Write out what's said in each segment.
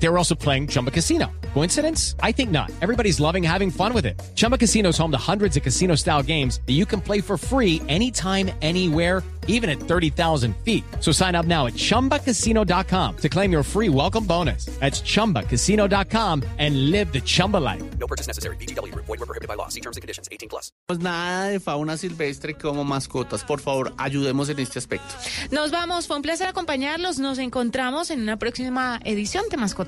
They were also playing Chumba Casino. Coincidence? I think not. Everybody's loving having fun with it. Chumba Casino is home to hundreds of casino style games that you can play for free anytime, anywhere, even at 30,000 feet. So sign up now at chumbacasino.com to claim your free welcome bonus. That's chumbacasino.com and live the Chumba life. No purchase necessary. BGW. Void were prohibited by law. See terms and conditions. 18 plus. Pues nada de fauna silvestre como mascotas. Por favor, ayudemos en este aspecto. Nos vamos. Fue un placer acompañarlos. Nos encontramos en una próxima edición de Mascotas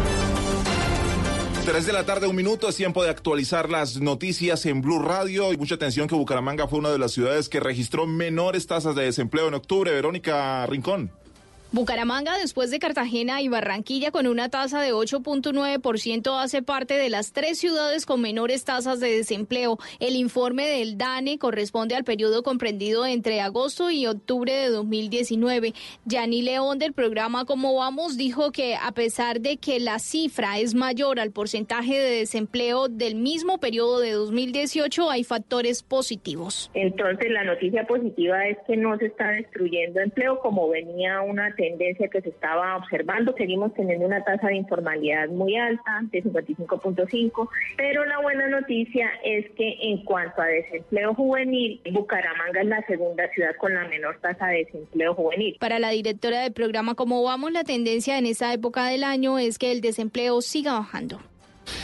3 de la tarde, un minuto, es tiempo de actualizar las noticias en Blue Radio y mucha atención que Bucaramanga fue una de las ciudades que registró menores tasas de desempleo en octubre. Verónica Rincón. Bucaramanga, después de Cartagena y Barranquilla, con una tasa de 8.9%, hace parte de las tres ciudades con menores tasas de desempleo. El informe del DANE corresponde al periodo comprendido entre agosto y octubre de 2019. Yani León, del programa Cómo Vamos, dijo que a pesar de que la cifra es mayor al porcentaje de desempleo del mismo periodo de 2018, hay factores positivos. Entonces, la noticia positiva es que no se está destruyendo empleo como venía una tendencia que se estaba observando. Seguimos teniendo una tasa de informalidad muy alta, de 55.5, pero la buena noticia es que en cuanto a desempleo juvenil, Bucaramanga es la segunda ciudad con la menor tasa de desempleo juvenil. Para la directora del programa Como Vamos, la tendencia en esta época del año es que el desempleo siga bajando.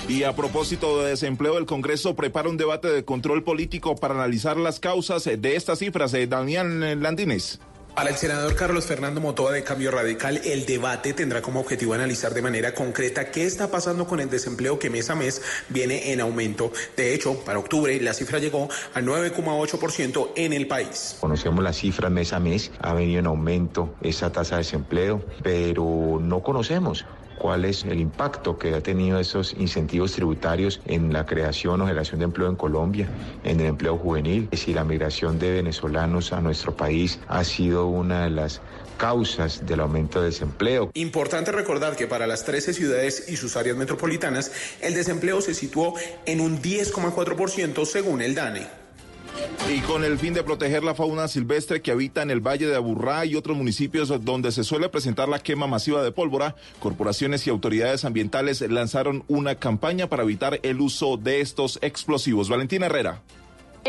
Y a propósito de desempleo, el Congreso prepara un debate de control político para analizar las causas de estas cifras. Eh, Daniel Landines. Para el senador Carlos Fernando Motoa de Cambio Radical, el debate tendrá como objetivo analizar de manera concreta qué está pasando con el desempleo que mes a mes viene en aumento. De hecho, para octubre la cifra llegó al 9,8% en el país. Conocemos las cifras mes a mes, ha venido en aumento esa tasa de desempleo, pero no conocemos cuál es el impacto que ha tenido esos incentivos tributarios en la creación o generación de empleo en Colombia, en el empleo juvenil, si la migración de venezolanos a nuestro país ha sido una de las causas del aumento de desempleo. Importante recordar que para las 13 ciudades y sus áreas metropolitanas, el desempleo se situó en un 10,4% según el DANE. Y con el fin de proteger la fauna silvestre que habita en el Valle de Aburrá y otros municipios donde se suele presentar la quema masiva de pólvora, corporaciones y autoridades ambientales lanzaron una campaña para evitar el uso de estos explosivos. Valentina Herrera.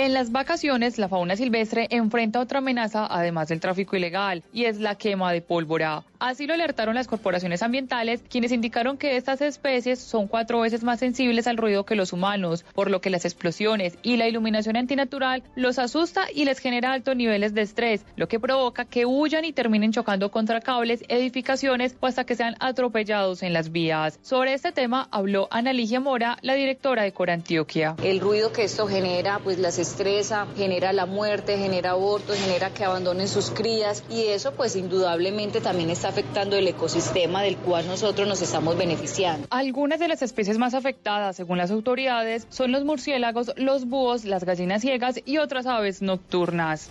En las vacaciones, la fauna silvestre enfrenta otra amenaza, además del tráfico ilegal, y es la quema de pólvora. Así lo alertaron las corporaciones ambientales, quienes indicaron que estas especies son cuatro veces más sensibles al ruido que los humanos, por lo que las explosiones y la iluminación antinatural los asusta y les genera altos niveles de estrés, lo que provoca que huyan y terminen chocando contra cables, edificaciones o hasta que sean atropellados en las vías. Sobre este tema habló Ana Ligia Mora, la directora de Corantioquia. El ruido que esto genera, pues las estresa, genera la muerte, genera abortos, genera que abandonen sus crías y eso pues indudablemente también está afectando el ecosistema del cual nosotros nos estamos beneficiando. Algunas de las especies más afectadas, según las autoridades, son los murciélagos, los búhos, las gallinas ciegas y otras aves nocturnas.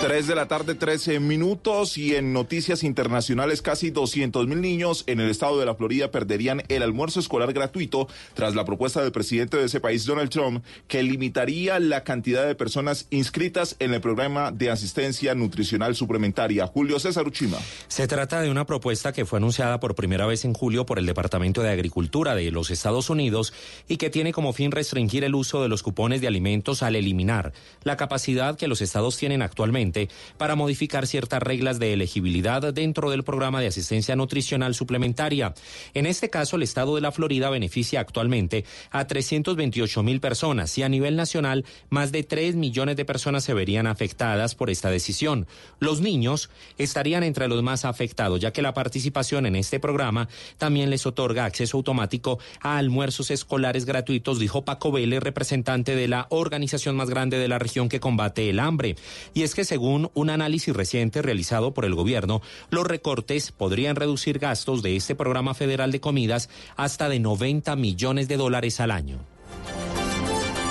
3 de la tarde, 13 minutos y en noticias internacionales casi 200 mil niños en el estado de la Florida perderían el almuerzo escolar gratuito tras la propuesta del presidente de ese país, Donald Trump, que limitaría la cantidad de personas inscritas en el programa de asistencia nutricional suplementaria. Julio César Uchima. Se trata de una propuesta que fue anunciada por primera vez en julio por el Departamento de Agricultura de los Estados Unidos y que tiene como fin restringir el uso de los cupones de alimentos al eliminar la capacidad que los estados tienen actualmente presidente para modificar ciertas reglas de elegibilidad dentro del programa de asistencia nutricional suplementaria. En este caso, el estado de la Florida beneficia actualmente a 328 mil personas y a nivel nacional más de 3 millones de personas se verían afectadas por esta decisión. Los niños estarían entre los más afectados, ya que la participación en este programa también les otorga acceso automático a almuerzos escolares gratuitos, dijo Paco Vélez, representante de la organización más grande de la región que combate el hambre. Y es que según un análisis reciente realizado por el gobierno, los recortes podrían reducir gastos de este programa federal de comidas hasta de 90 millones de dólares al año.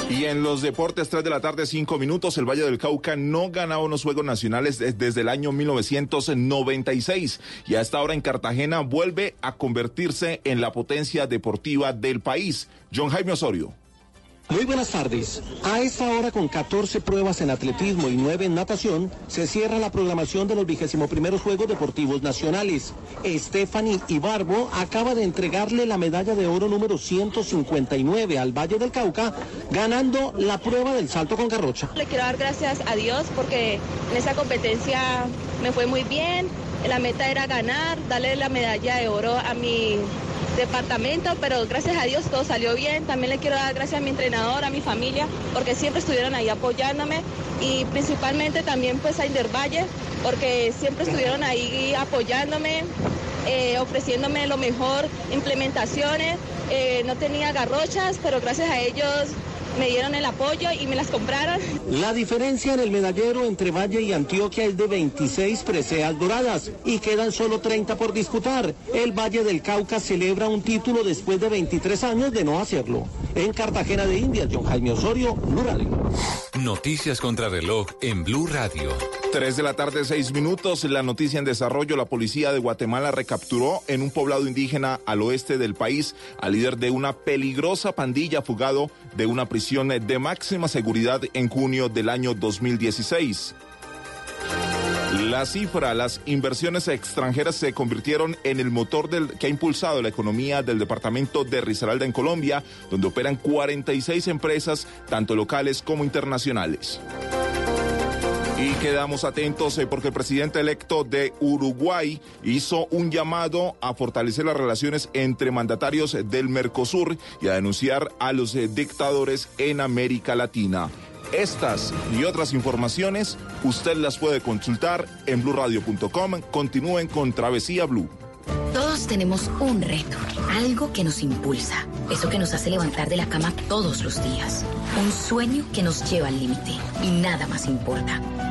Y en los deportes, 3 de la tarde, 5 minutos, el Valle del Cauca no ganaba unos Juegos Nacionales desde el año 1996 y a esta hora en Cartagena vuelve a convertirse en la potencia deportiva del país. John Jaime Osorio. Muy buenas tardes. A esta hora, con 14 pruebas en atletismo y 9 en natación, se cierra la programación de los vigésimo primeros Juegos Deportivos Nacionales. Stephanie Ibarbo acaba de entregarle la medalla de oro número 159 al Valle del Cauca, ganando la prueba del salto con garrocha. Le quiero dar gracias a Dios porque en esa competencia me fue muy bien. La meta era ganar, darle la medalla de oro a mi departamento, pero gracias a Dios todo salió bien. También le quiero dar gracias a mi entrenador, a mi familia, porque siempre estuvieron ahí apoyándome y principalmente también pues a Indervalle, porque siempre estuvieron ahí apoyándome, eh, ofreciéndome lo mejor, implementaciones. Eh, no tenía garrochas, pero gracias a ellos me dieron el apoyo y me las compraron. La diferencia en el medallero entre Valle y Antioquia es de 26 preseas doradas y quedan solo 30 por disputar. El Valle del Cauca celebra un título después de 23 años de no hacerlo. En Cartagena de Indias, John Jaime Osorio, Blue Radio. Noticias contra reloj en Blue Radio. 3 de la tarde, 6 minutos. La noticia en desarrollo. La policía de Guatemala recapturó en un poblado indígena al oeste del país al líder de una peligrosa pandilla fugado de una prisión de máxima seguridad en junio del año 2016. La cifra, las inversiones extranjeras se convirtieron en el motor del, que ha impulsado la economía del departamento de Risaralda en Colombia, donde operan 46 empresas, tanto locales como internacionales. Y quedamos atentos eh, porque el presidente electo de Uruguay hizo un llamado a fortalecer las relaciones entre mandatarios del Mercosur y a denunciar a los eh, dictadores en América Latina. Estas y otras informaciones usted las puede consultar en blurradio.com. Continúen con Travesía Blue. Todos tenemos un reto, algo que nos impulsa, eso que nos hace levantar de la cama todos los días, un sueño que nos lleva al límite y nada más importa.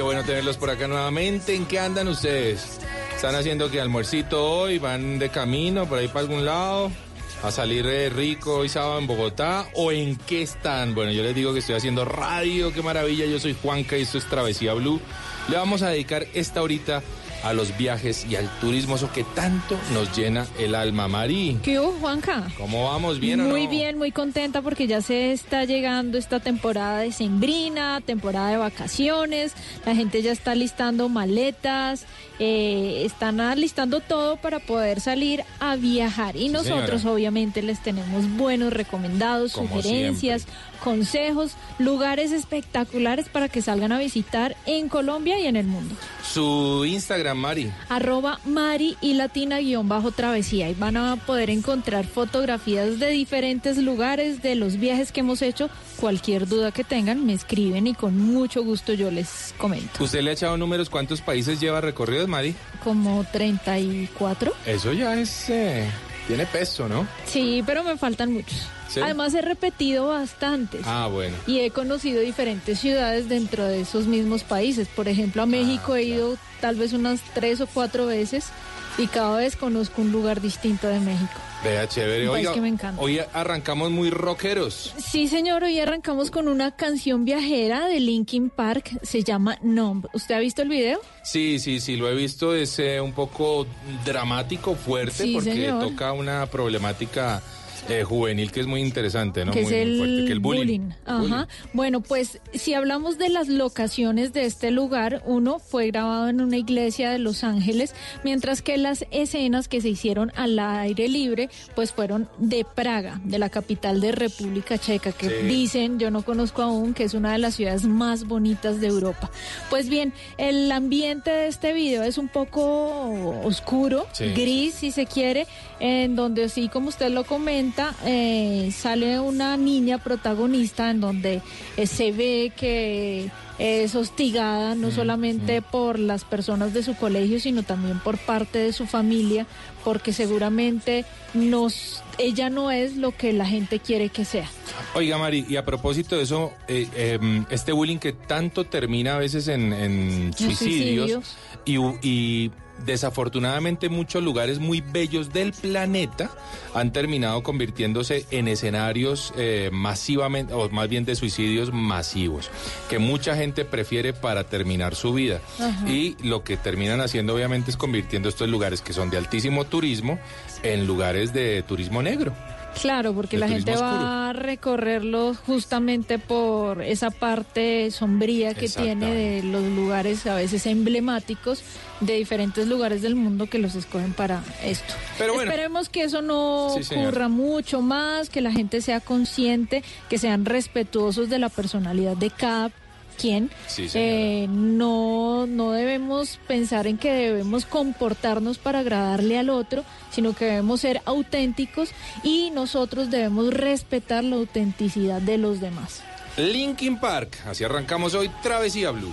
Qué bueno tenerlos por acá nuevamente. ¿En qué andan ustedes? ¿Están haciendo que almuercito hoy? ¿Van de camino por ahí para algún lado? ¿A salir eh, rico hoy sábado en Bogotá? ¿O en qué están? Bueno, yo les digo que estoy haciendo radio, qué maravilla. Yo soy Juanca y esto es Travesía Blue. Le vamos a dedicar esta horita a los viajes y al turismo, eso que tanto nos llena el alma. Mari, ¿Qué hubo, Juanca? ¿cómo vamos? ¿Bien o muy no? bien, muy contenta porque ya se está llegando esta temporada de sembrina, temporada de vacaciones, la gente ya está listando maletas, eh, están alistando todo para poder salir a viajar y nosotros señora. obviamente les tenemos buenos recomendados, Como sugerencias, consejos, lugares espectaculares para que salgan a visitar en Colombia y en el mundo. Su Instagram, Mari. arroba Mari y Latina guion bajo travesía y van a poder encontrar fotografías de diferentes lugares, de los viajes que hemos hecho. Cualquier duda que tengan, me escriben y con mucho gusto yo les comento. ¿Usted le ha echado números cuántos países lleva recorridos, Mari? Como 34. Eso ya es... eh, tiene peso, ¿no? Sí, pero me faltan muchos. ¿Sí? Además he repetido bastantes. Ah, bueno. Y he conocido diferentes ciudades dentro de esos mismos países. Por ejemplo, a México he ido tal vez unas tres o cuatro veces y cada vez conozco un lugar distinto de México. Vea, chévere. Oiga, que me encanta. hoy arrancamos muy rockeros. Sí, señor, hoy arrancamos con una canción viajera de Linkin Park, se llama Numb. ¿Usted ha visto el video? Sí, sí, sí, lo he visto, es eh, un poco dramático, fuerte, Sí, porque señor. toca una problemática eh, juvenil que es muy interesante, ¿no? que muy es el fuerte, que el bullying. Ajá. Bueno, pues si hablamos de las locaciones de este lugar, uno fue grabado en una iglesia de Los Ángeles, mientras que las escenas que se hicieron al aire libre, pues fueron de Praga, de la capital de República Checa, que Sí. dicen, yo no conozco aún, que es una de las ciudades más bonitas de Europa. Pues bien, el ambiente de este video es un poco oscuro, Sí. gris si se quiere, en donde sí, como usted lo comenta, eh, sale una niña protagonista en donde eh, se ve que es hostigada no solamente por las personas de su colegio, sino también por parte de su familia, porque seguramente nos, ella no es lo que la gente quiere que sea. Oiga, Mari, y a propósito de eso, eh, em, este bullying que tanto termina a veces en, en suicidios, suicidios. Y, y desafortunadamente muchos lugares muy bellos del planeta han terminado convirtiéndose en escenarios eh, masivamente, o más bien de suicidios masivos, que mucha gente prefiere para terminar su vida. Ajá. Y lo que terminan haciendo obviamente es convirtiendo estos lugares que son de altísimo turismo en lugares de turismo negro. Claro, porque la gente va a recorrerlo justamente por esa parte sombría que tiene de los lugares a veces emblemáticos de diferentes lugares del mundo que los escogen para esto. Pero bueno. Esperemos que eso no Sí, ocurra mucho más, que la gente sea consciente, que sean respetuosos de la personalidad de cada Sí, señora. Eh, no, no debemos pensar en que debemos comportarnos para agradarle al otro, sino que debemos ser auténticos y nosotros debemos respetar la autenticidad de los demás. Linkin Park, así arrancamos hoy Travesía Blue.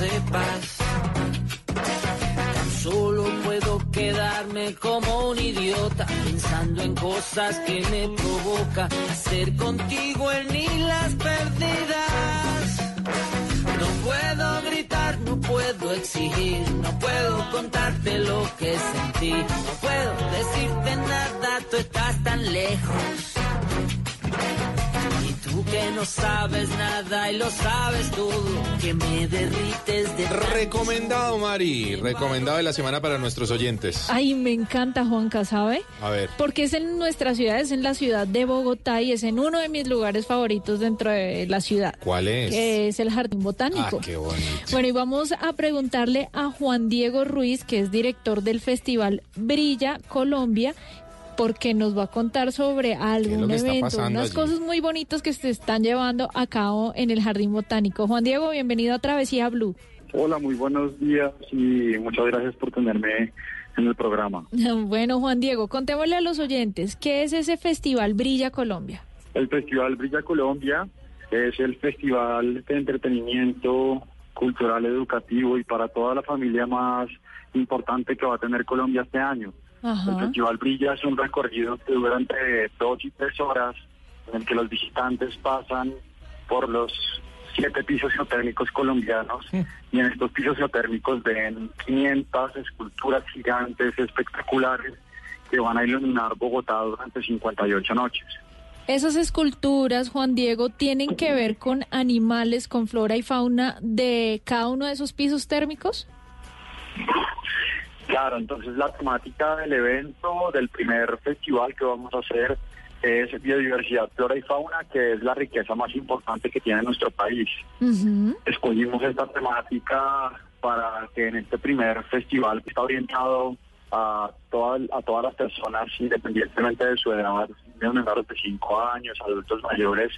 Sepas. Tan solo puedo quedarme como un idiota pensando en cosas que me provoca hacer contigo en ni las perdidas. No puedo gritar, no puedo exigir, no puedo contarte lo que sentí, no puedo decirte nada, tú estás tan lejos. No sabes nada y lo sabes todo, que me derrites de Recomendado, Mari. Recomendado de la semana para nuestros oyentes. Ay, me encanta Juanca, ¿sabe? A ver. Porque es en nuestra ciudad, es en la ciudad de Bogotá y es en uno de mis lugares favoritos dentro de la ciudad. ¿Cuál es? Que es el Jardín Ah, Botánico. qué bonito. Bueno, y vamos a preguntarle a Juan Diego Ruiz, que es director del Festival Brilla Colombia, porque nos va a contar sobre algún evento, unas allí? cosas muy bonitas que se están llevando a cabo en el Jardín Botánico. Juan Diego, bienvenido a Travesía Blue. Hola, muy buenos días y muchas gracias por tenerme en el programa. Bueno, Juan Diego, contémosle a los oyentes, ¿qué es ese Festival Brilla Colombia? El Festival Brilla Colombia es el festival de entretenimiento cultural, educativo y para toda la familia más importante que va a tener Colombia este año. El Festival Brilla es un recorrido que dura entre dos y tres horas en el que los visitantes pasan por los siete pisos geotérmicos colombianos y en estos pisos geotérmicos ven 500 esculturas gigantes espectaculares que van a iluminar Bogotá durante 58 noches. Esas esculturas, Juan Diego, tienen que ver con animales, con flora y fauna de cada uno de esos pisos térmicos. Claro, entonces la temática del evento, del primer festival que vamos a hacer, es biodiversidad, flora y fauna, que es la riqueza más importante que tiene nuestro país. Escogimos esta temática para que en este primer festival que está orientado a, toda- a todas las personas, independientemente de su edad, de menores de 5 años, adultos mayores,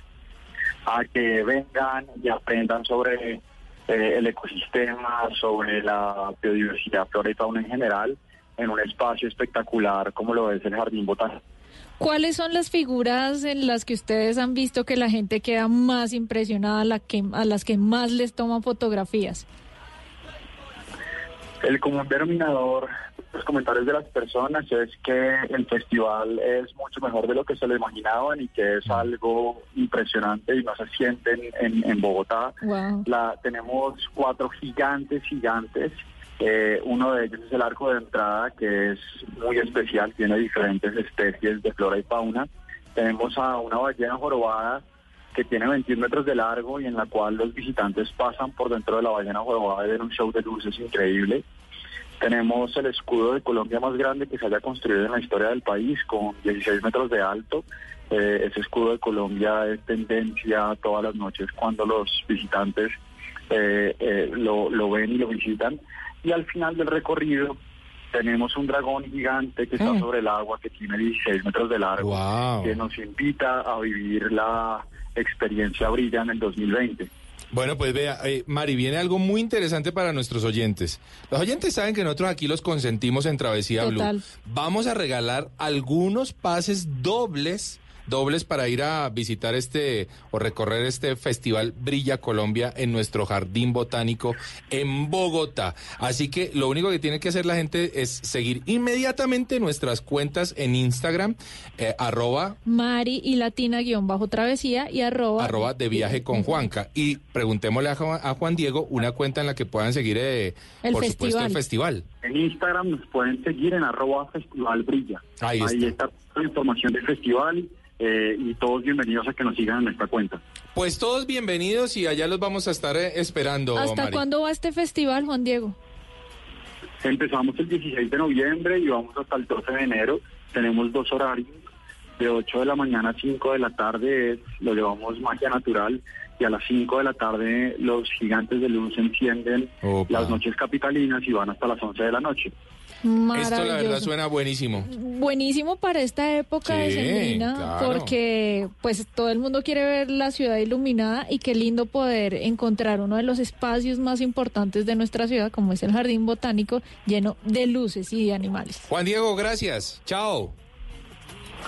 a que vengan y aprendan sobre eh, el ecosistema, sobre la biodiversidad, flora y fauna en general, en un espacio espectacular como lo es el Jardín Botánico. ¿Cuáles son las figuras en las que ustedes han visto que la gente queda más impresionada, la que, a las que más les toman fotografías? El común denominador, los comentarios de las personas es que el festival es mucho mejor de lo que se lo imaginaban y que es algo impresionante y no se sienten en, en Bogotá. Wow. La, tenemos cuatro gigantes, gigantes. Eh, uno de ellos es el arco de entrada, que es muy especial, tiene diferentes especies de flora y fauna. Tenemos a una ballena jorobada que tiene 21 metros de largo y en la cual los visitantes pasan por dentro de la ballena jorobada y ven un show de luces increíble. Tenemos el escudo de Colombia más grande que se haya construido en la historia del país, con 16 metros de alto. Eh, ese escudo de Colombia es tendencia todas las noches cuando los visitantes eh, eh, lo, lo ven y lo visitan. Y al final del recorrido tenemos un dragón gigante que está sobre el agua, que tiene 16 metros de largo, que nos invita a vivir la experiencia Brilla en el 2020. Bueno, pues vea, eh, Mari, viene algo muy interesante para nuestros oyentes. Los oyentes saben que nosotros aquí los consentimos en Travesía Total. Blue. Vamos a regalar algunos pases dobles dobles para ir a visitar este o recorrer este festival Brilla Colombia en nuestro jardín botánico en Bogotá. Así que lo único que tiene que hacer la gente es seguir inmediatamente nuestras cuentas en Instagram, eh, arroba Mari y Latina guion bajo travesía y arroba. arroba de viaje con Juanca. Y preguntémosle a Juan, a Juan Diego una cuenta en la que puedan seguir, eh, El por supuesto, el festival. festival. En Instagram nos pueden seguir en arroba festival brilla. Ahí está. está la información del festival eh, y todos bienvenidos a que nos sigan en nuestra cuenta. Pues todos bienvenidos y allá los vamos a estar eh, esperando, ¿Hasta Mari. cuándo va este festival, Juan Diego? Empezamos el 16 de noviembre y vamos hasta el 12 de enero. Tenemos dos horarios. De 8 de la mañana a 5 de la tarde es- lo llevamos magia natural y a las 5 de la tarde los gigantes de luz encienden las noches capitalinas y van hasta las 11 de la noche. Esto la verdad Maravilloso. suena buenísimo. Buenísimo para esta época de sembrina claro. porque pues todo el mundo quiere ver la ciudad iluminada y qué lindo poder encontrar uno de los espacios más importantes de nuestra ciudad como es el jardín botánico lleno de luces y de animales. Juan Diego, gracias. Chao.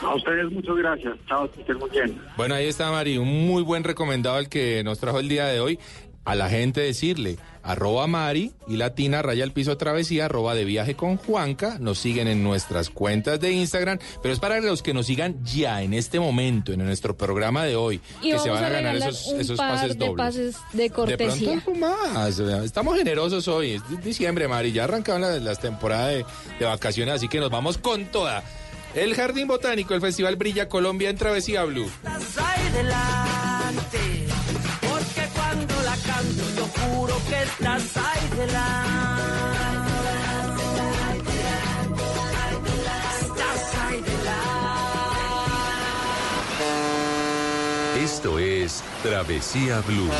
A ustedes muchas gracias. Chao, que estén muy bien. Bueno, ahí está Mari, un muy buen recomendado el que nos trajo el día de hoy. A la gente decirle, arroba Mari y Latina, raya el piso travesía, arroba de viaje con Juanca. Nos siguen en nuestras cuentas de Instagram, pero es para los que nos sigan ya en este momento, en nuestro programa de hoy, Y que se vamos van a a ganar esos, un esos par pases de dobles. pases de De cortesía. pronto algo más. Estamos generosos hoy. Es di- diciembre, Mari. Ya arrancaron las, las temporadas de, de vacaciones, así que nos vamos con toda. El Jardín Botánico, el Festival Brilla Colombia en Travesía Blue. Estás ahí de la. Estás ahí de la. Esto es Travesía Blue.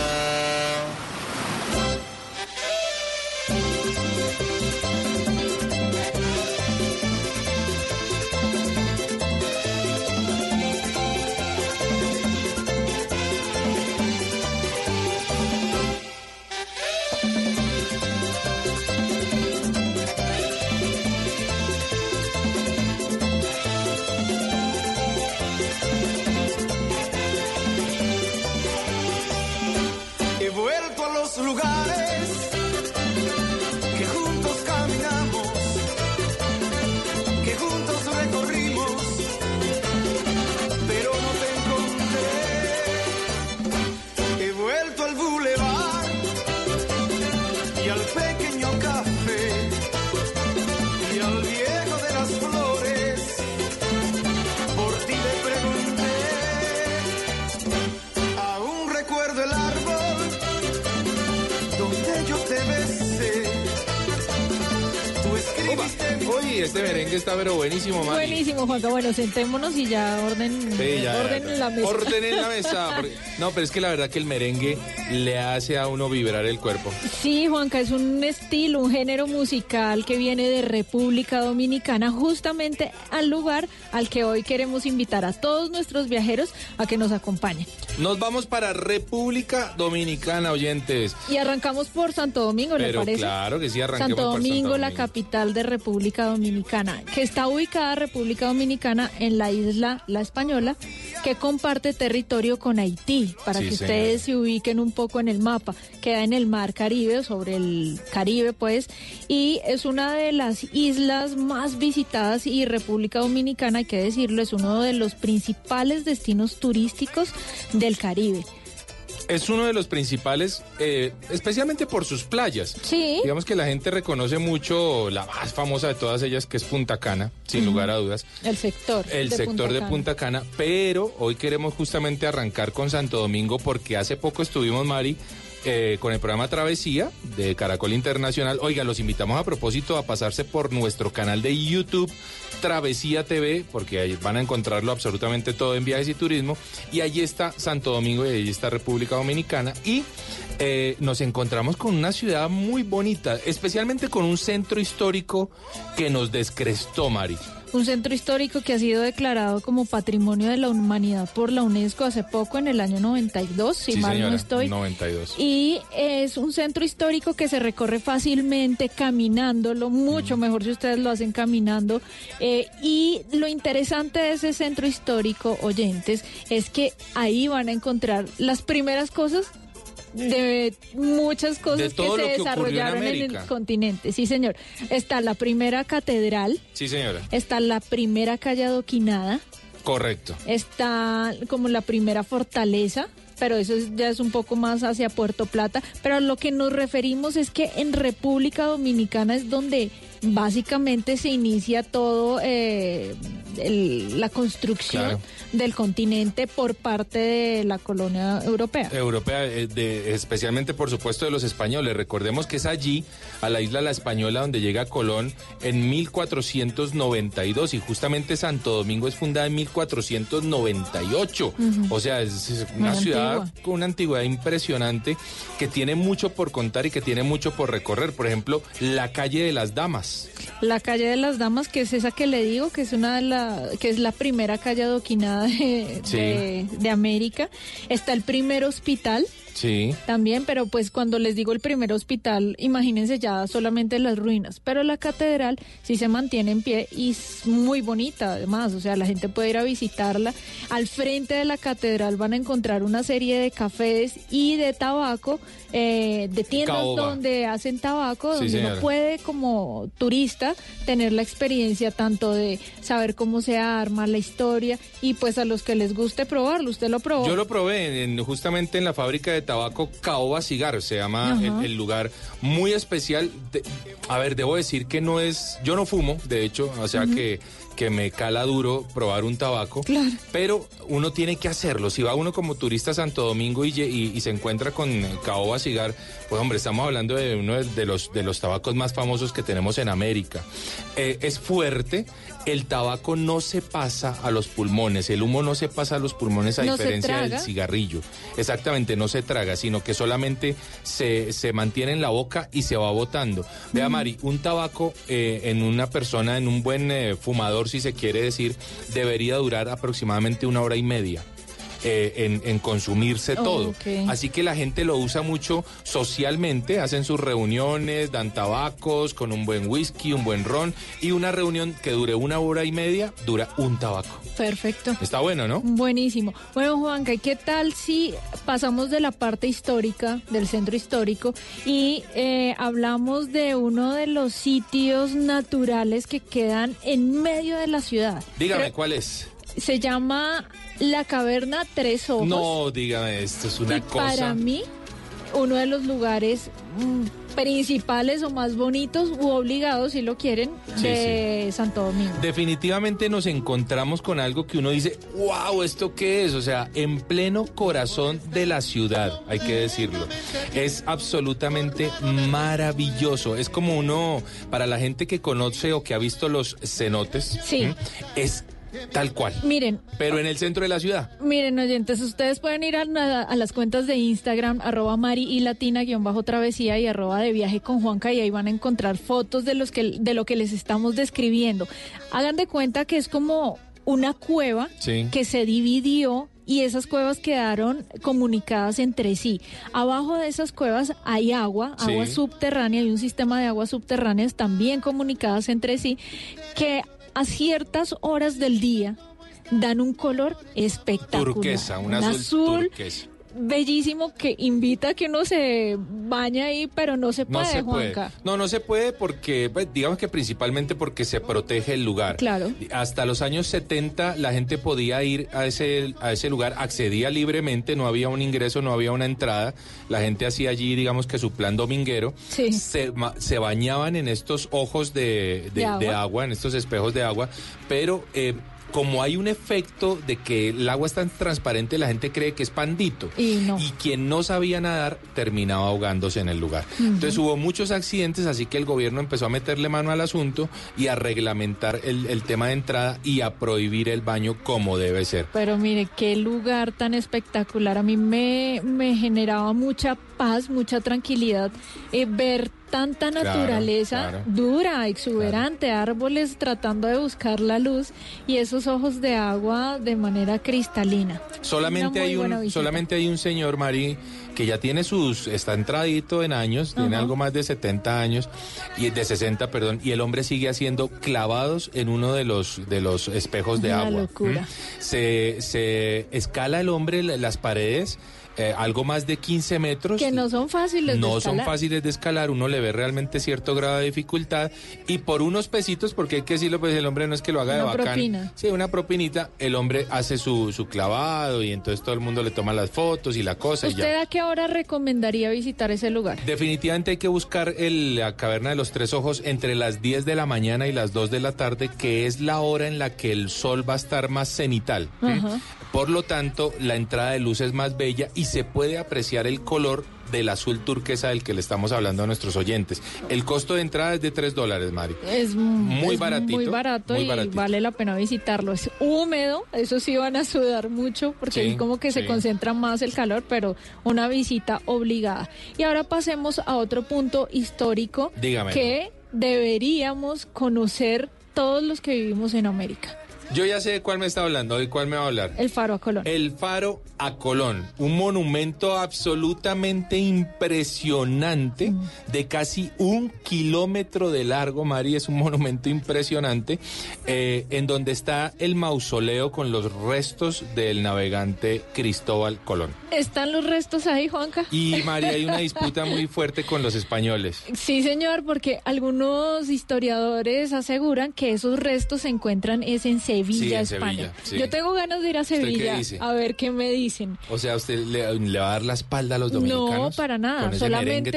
Este merengue está pero buenísimo, Mari. Buenísimo, Juanca. Bueno, sentémonos y ya orden, Sí, ya, orden ya. la mesa. Orden en la mesa. porque- no, pero es que la verdad que el merengue le hace a uno vibrar el cuerpo. Sí, Juanca, es un estilo, un género musical que viene de República Dominicana, justamente al lugar al que hoy queremos invitar a todos nuestros viajeros a que nos acompañen. Nos vamos para República Dominicana, oyentes. Y arrancamos por Santo Domingo, ¿le Pero parece? claro que sí, arranquemos Santo por Domingo, Santo la Domingo. capital de República Dominicana, que está ubicada República Dominicana en la isla La Española, que comparte territorio con Haití, para Sí, que ustedes se ubiquen un poco en el mapa. Queda en el mar Caribe, sobre el Caribe, pues, y es una de las islas más visitadas y República Dominicana, hay que decirlo, es uno de los principales destinos turísticos del Caribe. Es uno de los principales, eh, especialmente por sus playas. Sí. Digamos que la gente reconoce mucho la más famosa de todas ellas, que es Punta Cana, sin lugar a dudas. El sector. El de sector de Cana. Punta Cana, pero hoy queremos justamente arrancar con Santo Domingo porque hace poco estuvimos, Mari, eh, con el programa Travesía de Caracol Internacional. Oiga, los invitamos a propósito a pasarse por nuestro canal de YouTube Travesía TV, porque ahí van a encontrarlo absolutamente todo en viajes y turismo. Y allí está Santo Domingo y allí está República Dominicana. Y eh, nos encontramos con una ciudad muy bonita, especialmente con un centro histórico que nos descrestó, Mari. Un centro histórico que ha sido declarado como Patrimonio de la Humanidad por la UNESCO hace poco, en el año 92, si Sí, mal señora, no estoy. 92. Y es un centro histórico que se recorre fácilmente caminándolo, mucho mejor si ustedes lo hacen caminando. Eh, y lo interesante de ese centro histórico, oyentes, es que ahí van a encontrar las primeras cosas de muchas cosas De que se que ocurrió en desarrollaron en, el continente. Sí, señor. Está la primera catedral, Sí, señora. está la primera calle adoquinada, Correcto. está como la primera fortaleza, pero eso es- ya es un poco más hacia Puerto Plata. Pero a lo que nos referimos es que en República Dominicana es donde básicamente se inicia todo eh, el- la construcción Claro. del continente por parte de la colonia europea. Europea, eh, de- especialmente por supuesto de los españoles. Recordemos que es allí, a la isla La Española, donde llega Colón en 1492 y justamente Santo Domingo es fundada en 1498. Ujú. O sea, es, una Muy ciudad antigua. con una antigüedad impresionante que tiene mucho por contar y que tiene mucho por recorrer. Por ejemplo, la calle de las Damas. La calle de las Damas, que es esa que le digo, que es una de la, que es la primera calle adoquinada de, Sí. de- de América. Está el primer hospital. Sí. También, pero pues cuando les digo el primer hospital, imagínense ya solamente las ruinas, pero la catedral sí se mantiene en pie y es muy bonita además, o sea, la gente puede ir a visitarla. Al frente de la catedral van a encontrar una serie de cafés y de tabaco, eh, de tiendas Caoba. donde hacen tabaco, Sí, donde uno puede como turista tener la experiencia tanto de saber cómo se arma, la historia y pues a los que les guste probarlo, usted lo probó. Yo lo probé en- en- justamente en la fábrica de tabaco Caoba Cigar, se llama el, el lugar muy especial. De- a ver, debo decir que no es, yo no fumo, de hecho, o sea que, que me cala duro probar un tabaco, pero uno tiene que hacerlo. Si va uno como turista a Santo Domingo y, lle- y- y se encuentra con Caoba Cigar, pues hombre, estamos hablando de uno de- de los, de los tabacos más famosos que tenemos en América. Eh, es fuerte, el tabaco no se pasa a los pulmones, el humo no se pasa a los pulmones a ¿No se diferencia del cigarrillo. Exactamente, no se traga, sino que solamente se, se mantiene en la boca y se va botando. Vea. Mari, un tabaco eh, en una persona, en un buen eh, fumador, si se quiere decir, debería durar aproximadamente una hora y media. Eh, en, en consumirse Oh, todo. Así que la gente lo usa mucho socialmente, hacen sus reuniones, dan tabacos con un buen whisky, un buen ron y una reunión que dure una hora y media dura un tabaco. Perfecto. Está bueno, ¿no? Buenísimo. Bueno, Juanca, ¿y ¿qué tal si pasamos de la parte histórica, del centro histórico, y eh, hablamos de uno de los sitios naturales que quedan en medio de la ciudad? Dígame, ¿cuál es? Se llama la caverna Tres Ojos. No, dígame, esto es una y cosa. para mí, uno de los lugares mm, principales o más bonitos u obligados, si lo quieren, Sí, de Santo Domingo. Definitivamente nos encontramos con algo que uno dice, wow, ¿esto qué es? O sea, en pleno corazón de la ciudad, hay que decirlo. Es absolutamente maravilloso. Es como uno, para la gente que conoce o que ha visto los cenotes, Sí. es tal cual. Miren, Pero en el centro de la ciudad. Miren, oyentes, ustedes pueden ir a, a- las cuentas de Instagram, arroba Mari y Latina, guion bajo travesía y arroba de viaje con Juanca y ahí van a encontrar fotos de, los que, de lo que les estamos describiendo. Hagan de cuenta que es como una cueva Sí. que se dividió y esas cuevas quedaron comunicadas entre sí. Abajo de esas cuevas hay agua, Sí. agua subterránea y un sistema de aguas subterráneas también comunicadas entre sí que a ciertas horas del día dan un color espectacular. Turquesa, un Un azul, turquesa. Bellísimo que invita a que uno se bañe ahí, pero no se puede, no se puede. Juanca. No, no se puede porque, pues, digamos que principalmente porque se protege el lugar. Claro. Hasta los años 70 la gente podía ir a ese, a ese lugar, accedía libremente, no había un ingreso, no había una entrada. La gente hacía allí, digamos que su plan dominguero. Sí. Se, se bañaban en estos ojos de, de- De agua. de agua, en estos espejos de agua, pero... eh, como hay un efecto de que el agua es tan transparente, la gente cree que es pandito. Y no. Y quien no sabía nadar terminaba ahogándose en el lugar. Entonces hubo muchos accidentes, así que el gobierno empezó a meterle mano al asunto y a reglamentar el, el tema de entrada y a prohibir el baño como debe ser. Pero mire, qué lugar tan espectacular. A mí me, me generaba mucha paz, mucha tranquilidad eh, ver tanta naturaleza claro. dura, exuberante, árboles tratando de buscar la luz y esos ojos de agua de manera cristalina. Solamente hay un solamente hay un señor Mari que ya tiene sus está entradito en años, tiene Ajá. algo más de 70 años y de 60, perdón, y el hombre sigue haciendo clavados en uno de los de los espejos de Una agua. locura. ¿Mm? Se se escala el hombre la- las paredes eh, algo más de 15 metros. Que no son fáciles de no son escalar. fáciles de escalar, uno le ve realmente cierto grado de dificultad y por unos pesitos, porque hay que decirlo, pues el hombre no es que lo haga de Una bacán. propina. Sí, una propinita, el hombre hace su, su clavado y entonces todo el mundo le toma las fotos y la cosa y ¿Usted ya. a qué hora recomendaría visitar ese lugar? Definitivamente hay que buscar el- la caverna de los tres ojos entre las 10 de la mañana y las 2 de la tarde, que es la hora en la que el sol va a estar más cenital. Por lo tanto, la entrada de luz es más bella y se puede apreciar el color del azul turquesa del que le estamos hablando a nuestros oyentes. El costo de entrada es de 3 dólares, Mari. Es Muy es baratito, Muy barato muy y baratito. vale la pena visitarlo. Es húmedo, eso sí van a sudar mucho porque Sí, ahí como que se concentra más el calor, pero una visita obligada. Y ahora pasemos a otro punto histórico Dígame. que deberíamos conocer todos los que vivimos en América. Yo ya sé de cuál me está hablando, de cuál me va a hablar. El Faro a Colón. El Faro a Colón, un monumento absolutamente impresionante de casi un kilómetro de largo, Mari, es un monumento impresionante, eh, en donde está el mausoleo con los restos del navegante Cristóbal Colón. ¿Están los restos ahí, Juanca? Y Mari, hay una disputa muy fuerte con los españoles. Sí, señor, porque algunos historiadores aseguran que esos restos se encuentran es en Sevilla, Sí, en España. Sevilla, sí. Yo tengo ganas de ir a ¿Usted qué Sevilla a ver qué me dicen. O sea, ¿usted le, le va a dar la espalda a los dominicanos? No, para nada. ¿Con ese merengue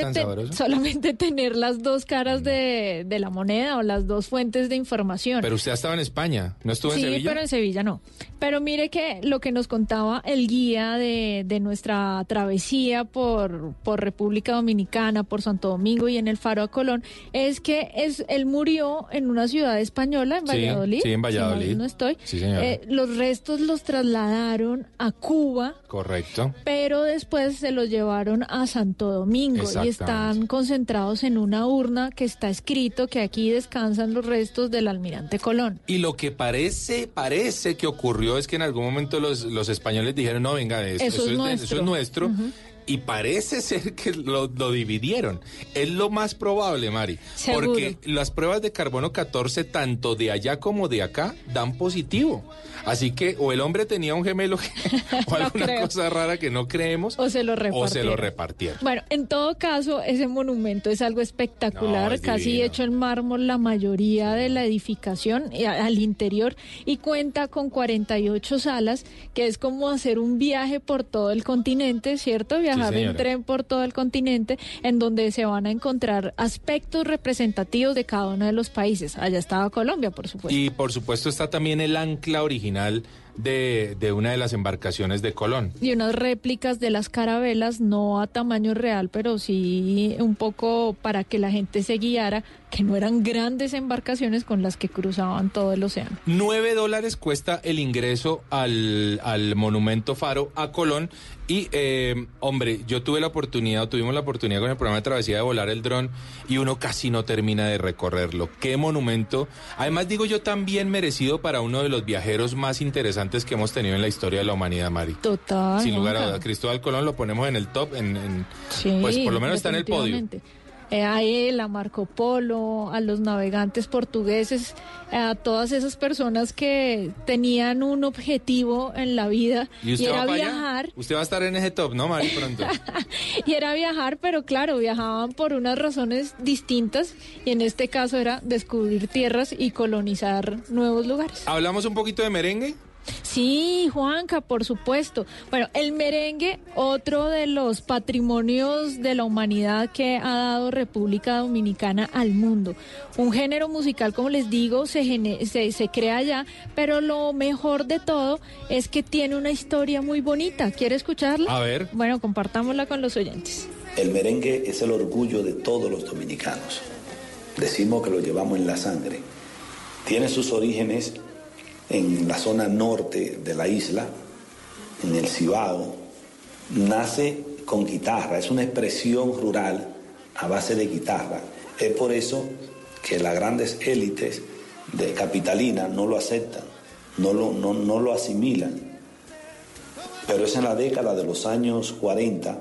Solamente, tan tener las dos caras de, de la moneda o las dos fuentes de información. Pero usted estaba en España, ¿no estuvo sí, en Sevilla? pero en Sevilla no. Pero mire que lo que nos contaba el guía de, de nuestra travesía por, por República Dominicana, por Santo Domingo y en el Faro a Colón, es que es, él murió en una ciudad española, en Sí, Valladolid. sí, en si Valladolid. no estoy. Sí, señora. Eh, los restos los trasladaron a Cuba Correcto. pero después se los llevaron a Santo Domingo y están concentrados en una urna que está escrito que aquí descansan los restos del almirante Colón. Y lo que parece, parece que ocurrió es que en algún momento los, los españoles dijeron, no, venga, eso, Eso es eso de- nuestro". eso es nuestro. Y parece ser que lo, lo dividieron. Es lo más probable, Mari. Seguro. Porque las pruebas de carbono 14, tanto de allá como de acá, dan positivo. Así que o el hombre tenía un gemelo o alguna creo. cosa rara que no creemos, O se lo o se lo repartieron. Bueno, en todo caso, ese monumento es algo espectacular, No, es casi divino. hecho en mármol la mayoría de la edificación a- al interior y cuenta con 48 salas, que es como hacer un viaje por todo el continente, ¿cierto? Viajar en señora. tren por todo el continente, en donde se van a encontrar aspectos representativos de cada uno de los países. Allá estaba Colombia, por supuesto. Y por supuesto está también el ancla original de, de una de las embarcaciones de Colón. y unas réplicas de las carabelas, no a tamaño real, pero sí un poco para que la gente se guiara, que no eran grandes embarcaciones con las que cruzaban todo el océano. 9 dólares cuesta el ingreso al, al monumento Faro a Colón. Y, eh, hombre, yo tuve la oportunidad, o tuvimos la oportunidad con el programa de travesía de volar el dron y uno casi no termina de recorrerlo. Qué monumento. Además, digo yo, también merecido para uno de los viajeros más interesantes que hemos tenido en la historia de la humanidad, Mari. Total. Sin lugar a dudas, Cristóbal Colón lo ponemos en el top, en, en- Sí, pues por lo menos está en el podio. Eh, a él, a Marco Polo, a los navegantes portugueses, a todas esas personas que tenían un objetivo en la vida ¿Y usted era va para allá? viajar. Usted va a estar en ese top, ¿no, Mari? Pronto. Y era viajar, pero claro, viajaban por unas razones distintas y en este caso era descubrir tierras y colonizar nuevos lugares. ¿Hablamos un poquito de merengue? Sí, Juanca, por supuesto. Bueno, el merengue, otro de los patrimonios de la humanidad que ha dado República Dominicana al mundo. Un género musical, como les digo, se, gene- se, se crea allá, pero lo mejor de todo es que tiene una historia muy bonita. ¿Quiere escucharla? A ver. Bueno, compartámosla con los oyentes. El merengue es el orgullo de todos los dominicanos. Decimos que lo llevamos en la sangre. Tiene sus orígenes en la zona norte de la isla, en el Cibao. Nace con guitarra, es una expresión rural a base de guitarra. Es por eso que las grandes élites de capitalina no lo aceptan, no lo, no, no lo asimilan. Pero es en la década de los años 40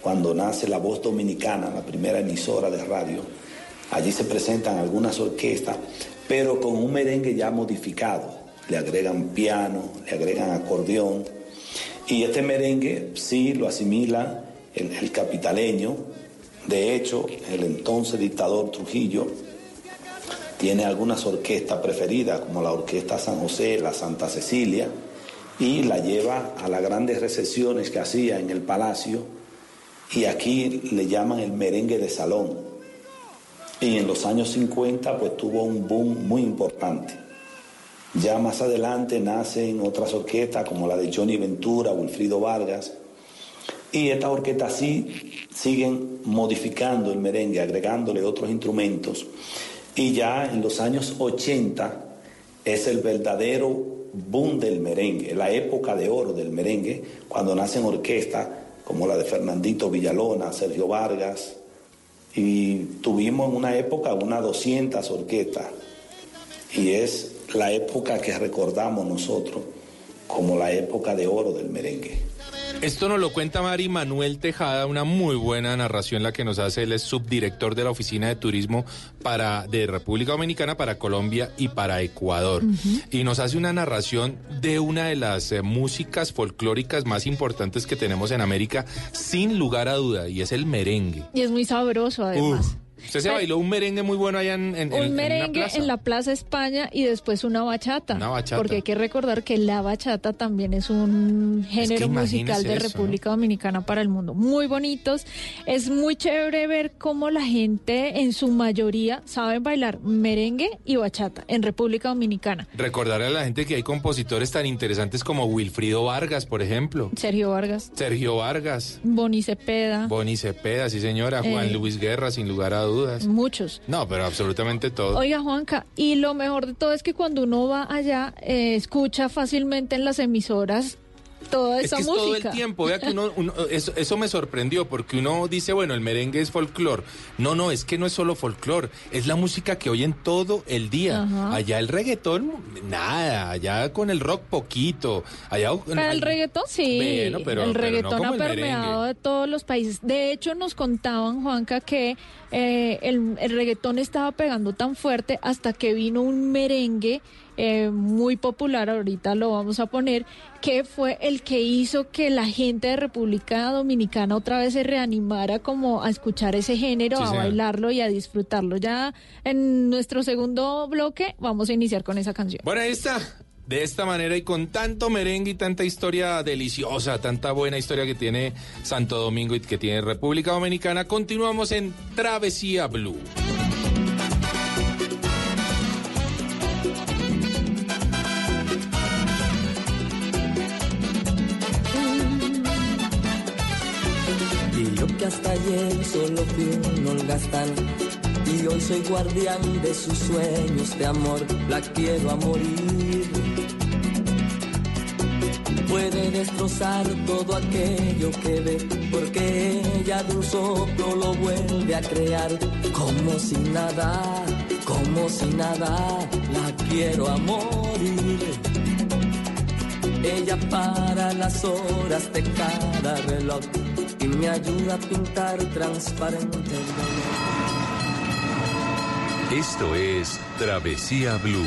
cuando nace la voz dominicana, la primera emisora de radio. Allí se presentan algunas orquestas, pero con un merengue ya modificado. Le agregan piano, le agregan acordeón. Y este merengue sí lo asimila el, capitaleño. De hecho, el entonces dictador Trujillo tiene algunas orquestas preferidas, como la Orquesta San José, la Santa Cecilia, y la lleva a las grandes recesiones que hacía en el palacio, y aquí le llaman el merengue de salón. Y en los años 50 pues tuvo un boom muy importante. Ya más adelante nacen otras orquestas como la de Johnny Ventura, Wilfrido Vargas, y estas orquestas sí siguen modificando el merengue, agregándole otros instrumentos. Y ya en los años 80 es el verdadero boom del merengue, la época de oro del merengue, cuando nacen orquestas como la de Fernandito Villalona, Sergio Vargas, y tuvimos en una época unas 200 orquestas, y es la época que recordamos nosotros como la época de oro del merengue. Esto nos lo cuenta Mari Manuel Tejada, una muy buena narración la que nos hace. Él es subdirector de la Oficina de Turismo para, de República Dominicana para Colombia y para Ecuador. Y nos hace una narración de una de las eh, músicas folclóricas más importantes que tenemos en América, sin lugar a duda, y es el merengue. Y es muy sabroso además. Uf, Usted se bailó un merengue muy bueno allá en, en- un una merengue plaza. en la Plaza España y después una bachata. Una bachata. Porque hay que recordar que la bachata también es un género musical de eso, República Dominicana para el mundo. Muy bonitos. Es muy chévere ver cómo la gente en su mayoría saben bailar merengue y bachata en República Dominicana. Recordarle a la gente que hay compositores tan interesantes como Wilfrido Vargas, por ejemplo. Sergio Vargas, Sergio Vargas, Boni Cepeda, Bonnie Cepeda, sí señora, Juan Eh. Luis Guerra, sin lugar a dudas. Muchos. No, pero absolutamente todo. Oiga, Juanca, y lo mejor de todo es que cuando uno va allá, eh, escucha fácilmente en las emisoras toda Es esa que es música. todo el tiempo, vea que uno, uno- eso, eso me sorprendió, porque uno dice, bueno, el merengue es folclore. No, no, es que no es solo folclore, es la música que oyen todo el día. Ajá. Allá el reggaetón, nada, allá con el rock poquito. Allá, Pero el reggaetón sí. Bueno, pero- el pero no reggaetón como ha el permeado de todos los países. De hecho, nos contaban, Juanca, que eh, el, el reggaetón estaba pegando tan fuerte hasta que vino un merengue eh, muy popular, ahorita lo vamos a poner, que fue el que hizo que la gente de República Dominicana otra vez se reanimara como a escuchar ese género, Sí, a bailarlo y a disfrutarlo. Ya en nuestro segundo bloque vamos a iniciar con esa canción. Bueno, ahí está. De esta manera y con tanto merengue y tanta historia deliciosa, tanta buena historia que tiene Santo Domingo y que tiene República Dominicana, continuamos en Travesía Blue. Y yo que hasta ayer solo fui un holgazán Y hoy soy guardián de sus sueños de amor La quiero a morir Puede destrozar todo aquello que ve Porque ella de un soplo lo vuelve a crear Como si nada, como si nada La quiero a morir ella para las horas de cada reloj y me ayuda a pintar transparente. Esto es Travesía Blue.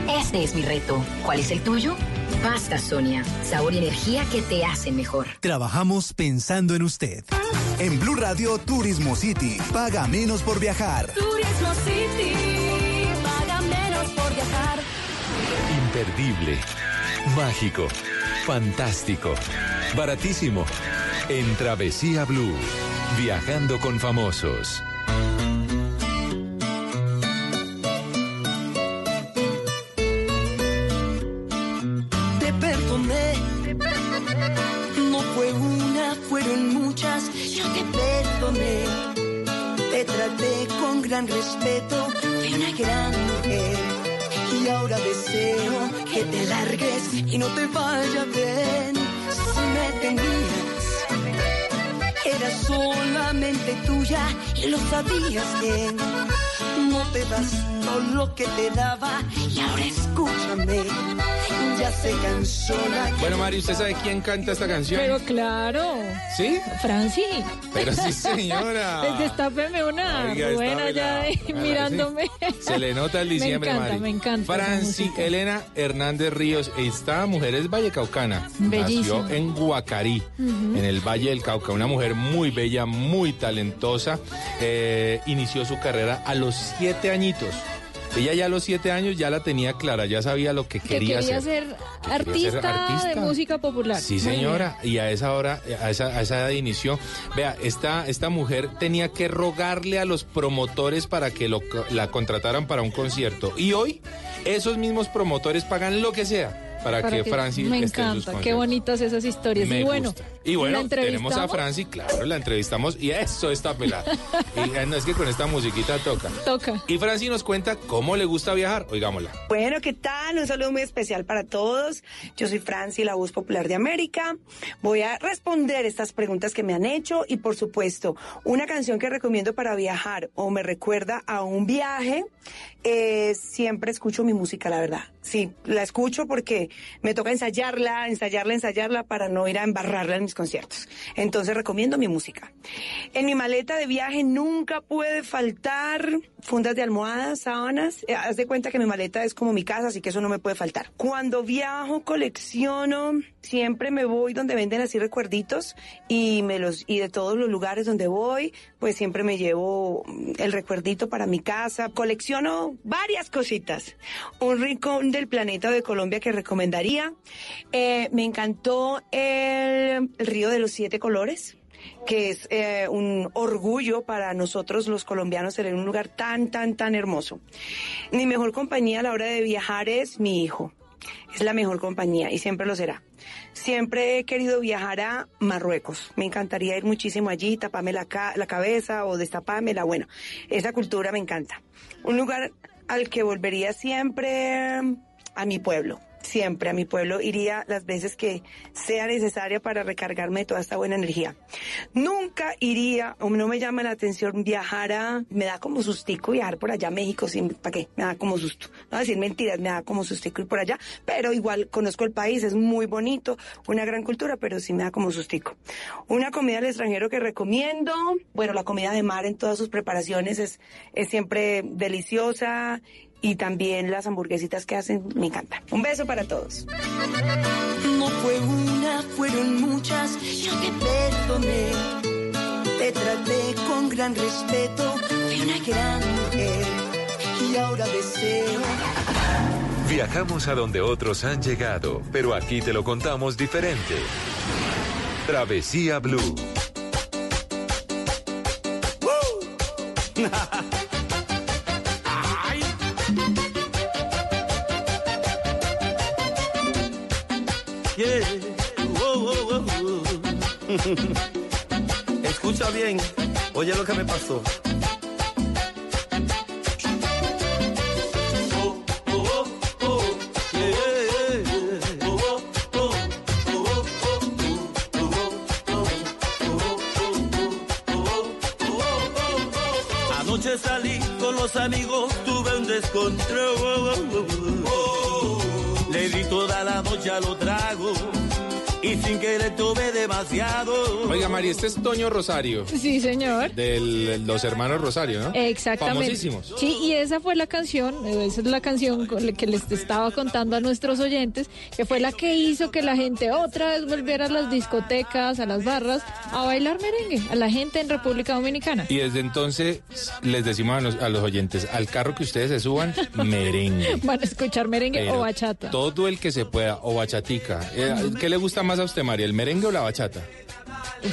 Este es mi reto. ¿Cuál es el tuyo? Pasta Sonia, sabor y energía que te hacen mejor. Trabajamos pensando en usted. En Blue Radio Turismo City, paga menos por viajar. Turismo City, paga menos por viajar. Imperdible, mágico, fantástico, baratísimo. En Travesía Blue, viajando con famosos. respeto de una gran mujer. Y ahora deseo que te largues y no te vaya bien. Si me tenías, era solamente tuya y lo sabías bien. No te bastó lo que te daba y ahora escúchame. Ya se cansó Bueno, Mario, ¿usted sabe quién canta esta canción? Pero claro. ¿Sí? Franci. Pero sí, señora. Desde esta FM1 Ah, ah, mirándome. Se le nota el diciembre, Me encanta, me encanta. Franci Elena Hernández Ríos, esta mujer es vallecaucana. Nació en Guacarí, en el Valle del Cauca. Una mujer muy bella, muy talentosa. Eh, inició su carrera a los siete añitos. Ella ya a los siete años ya la tenía clara, ya sabía lo que Que quería, quería hacer. ser quería artista, ser artista. de música popular. Sí, señora. Y a esa hora, a esa, a esa edad inició. Vea, esta, esta mujer tenía que rogarle a los promotores para que lo- la contrataran para un concierto. Y hoy, esos mismos promotores pagan lo que sea para, Para que, Franci me esté en sus encanta, qué conciertos. bonitas esas historias. Me y bueno, gusta. Y bueno, ¿la tenemos a? Franci, claro, la entrevistamos y eso está pelada. y eh, no es que con esta musiquita toca. Toca. Y Franci nos cuenta cómo le gusta viajar. Oigámosla. Bueno, ¿qué tal? Un saludo muy especial para todos. Yo soy Franci, la voz popular de América. Voy a responder estas preguntas que me han hecho y, por supuesto, una canción que recomiendo para viajar o me recuerda a un viaje. Eh, siempre escucho mi música, la verdad. sí, la escucho porque me toca ensayarla, ensayarla, ensayarla para no ir a embarrarla en mis conciertos. Entonces recomiendo mi música. En mi maleta de viaje nunca puede faltar fundas de almohadas, sábanas. Eh, haz de cuenta que mi maleta es como mi casa, así que eso no me puede faltar. Cuando viajo, colecciono, siempre me voy donde venden así recuerditos y me los y de todos los lugares donde voy, pues siempre me llevo el recuerdito para mi casa. Colecciono varias cositas. Un rincón del planeta de Colombia que recomendaría. Eh, me encantó el, río de los siete colores que es eh, un orgullo para nosotros los colombianos tener un lugar tan, tan, tan hermoso. Mi mejor compañía a la hora de viajar es mi hijo. Es la mejor compañía y siempre lo será. Siempre he querido viajar a Marruecos. Me encantaría ir muchísimo allí, taparme la, ca- la cabeza o destapármela. Bueno, esa cultura me encanta. Un lugar al que volvería siempre a mi pueblo. Siempre a mi pueblo iría las veces que sea necesaria para recargarme de toda esta buena energía. Nunca iría, o no me llama la atención viajar a, me da como sustico viajar por allá a México, sin, ¿para qué? Me da como susto. No voy a decir mentiras, me da como sustico ir por allá, pero igual conozco el país, es muy bonito, una gran cultura, pero sí me da como sustico. Una comida al extranjero que recomiendo, bueno, la comida de mar en todas sus preparaciones es, es siempre deliciosa y también las hamburguesitas que hacen me encantan. Un beso para todos. No fue una, fueron muchas, yo te perdoné. Te traté con gran respeto, fui una gran mujer y ahora deseo. Viajamos a donde otros han llegado, pero aquí te lo contamos diferente. Travesía Blue. Oh, oh, oh, oh. Escucha bien, oye lo que me pasó. Oh, oh, oh, oh. Oh, oh, oh, oh, oh, oh, Anoche salí con los amigos, tuve un descontrol. Toda la noche a los tragos y sin querer tuve demasiado. Oiga, Mari, este es Toño Rosario, Sí, señor. de los hermanos Rosario, ¿no? Exactamente. Famosísimos. Sí, y esa fue la canción, esa es la canción que les estaba contando a nuestros oyentes, que fue la que hizo que la gente otra vez volviera a las discotecas, a las barras, a bailar merengue, a la gente en República Dominicana. Y desde entonces les decimos a los, a los oyentes, al carro que ustedes se suban, merengue. Van a escuchar merengue Pero o bachata. Todo el que se pueda, o bachatica. Eh, ¿Qué le gusta más a usted, María, el merengue o la bachata?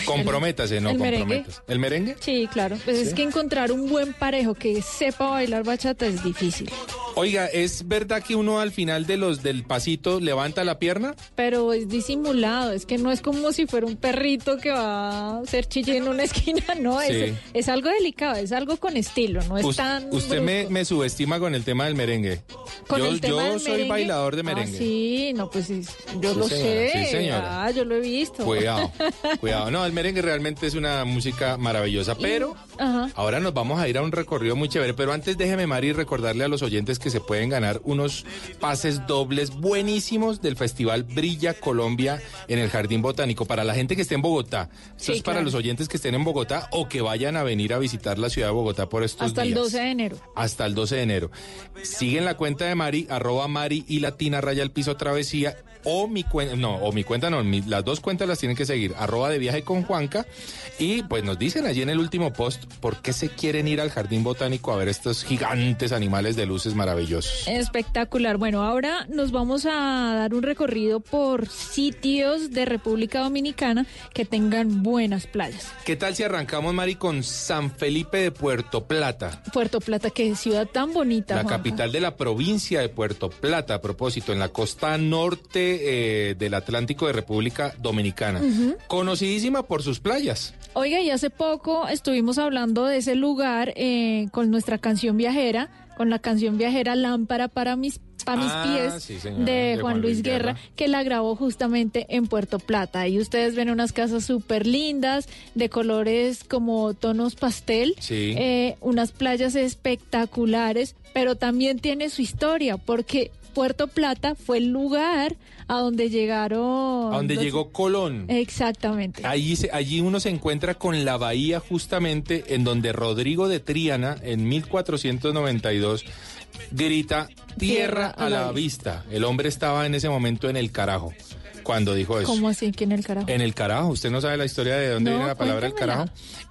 Comprométase, no el merengue. comprometas. ¿El merengue? Sí, claro. Pues es que encontrar un buen parejo que sepa bailar bachata es difícil. Oiga, ¿es verdad que uno al final de los del pasito levanta la pierna? Pero es disimulado, es que no es como si fuera un perrito que va a ser chille en una esquina, no, es, Sí. es algo delicado, es algo con estilo, no es tan... usted me, subestima con el tema del merengue. Con yo el tema yo del soy merengue. bailador de Ah, merengue. sí, no, pues yo Sí, lo señora, sé. Ah, yo lo he visto. Cuidado, cuidado. No, el merengue realmente es una música maravillosa, pero Ajá. ahora nos vamos a ir a un recorrido muy chévere. Pero antes déjeme, Mari, recordarle a los oyentes que se pueden ganar unos pases dobles buenísimos del Festival Brilla Colombia en el Jardín Botánico. Para la gente que esté en Bogotá. Esto Sí, es para los oyentes que estén en Bogotá o que vayan a venir a visitar la ciudad de Bogotá por estos Hasta el días. 12 de enero. Hasta el 12 de enero. Siguen la cuenta de Mari, arroba Mari y Latina Raya al Piso Travesía. O mi cuenta, no, o mi cuenta no, mi- las dos cuentas las tienen que seguir, arroba de viaje con Juanca. Y pues nos dicen allí en el último post por qué se quieren ir al Jardín Botánico a ver estos gigantes animales de luces maravillosos. Espectacular. Bueno, ahora nos vamos a dar un recorrido por sitios de República Dominicana que tengan buenas playas. ¿Qué tal si arrancamos, Mari, con San Felipe de Puerto Plata? Puerto Plata, qué ciudad tan bonita. La Juanca. capital de la provincia de Puerto Plata, a propósito, en la costa norte eh, del Atlántico de República Dominicana. Ujú. Conocidísima por sus playas. Oiga, y hace poco estuvimos hablando de ese lugar eh, con nuestra canción viajera, con la canción viajera Lámpara para mis para mis Ah, pies sí, de, Juan Luis Guerra, que la grabó justamente en Puerto Plata. Y ustedes ven unas casas súper lindas, de colores como tonos pastel, Sí. eh, unas playas espectaculares, pero también tiene su historia, porque Puerto Plata fue el lugar a donde llegaron. A donde los- llegó Colón. Exactamente. Allí, se- allí uno se encuentra con la bahía justamente en donde Rodrigo de Triana en 1492 grita tierra a la vista. El hombre estaba en ese momento en el carajo cuando dijo eso. ¿Cómo así? ¿Quién el carajo? En el carajo, ¿usted no sabe la historia de dónde No, viene la palabra el carajo?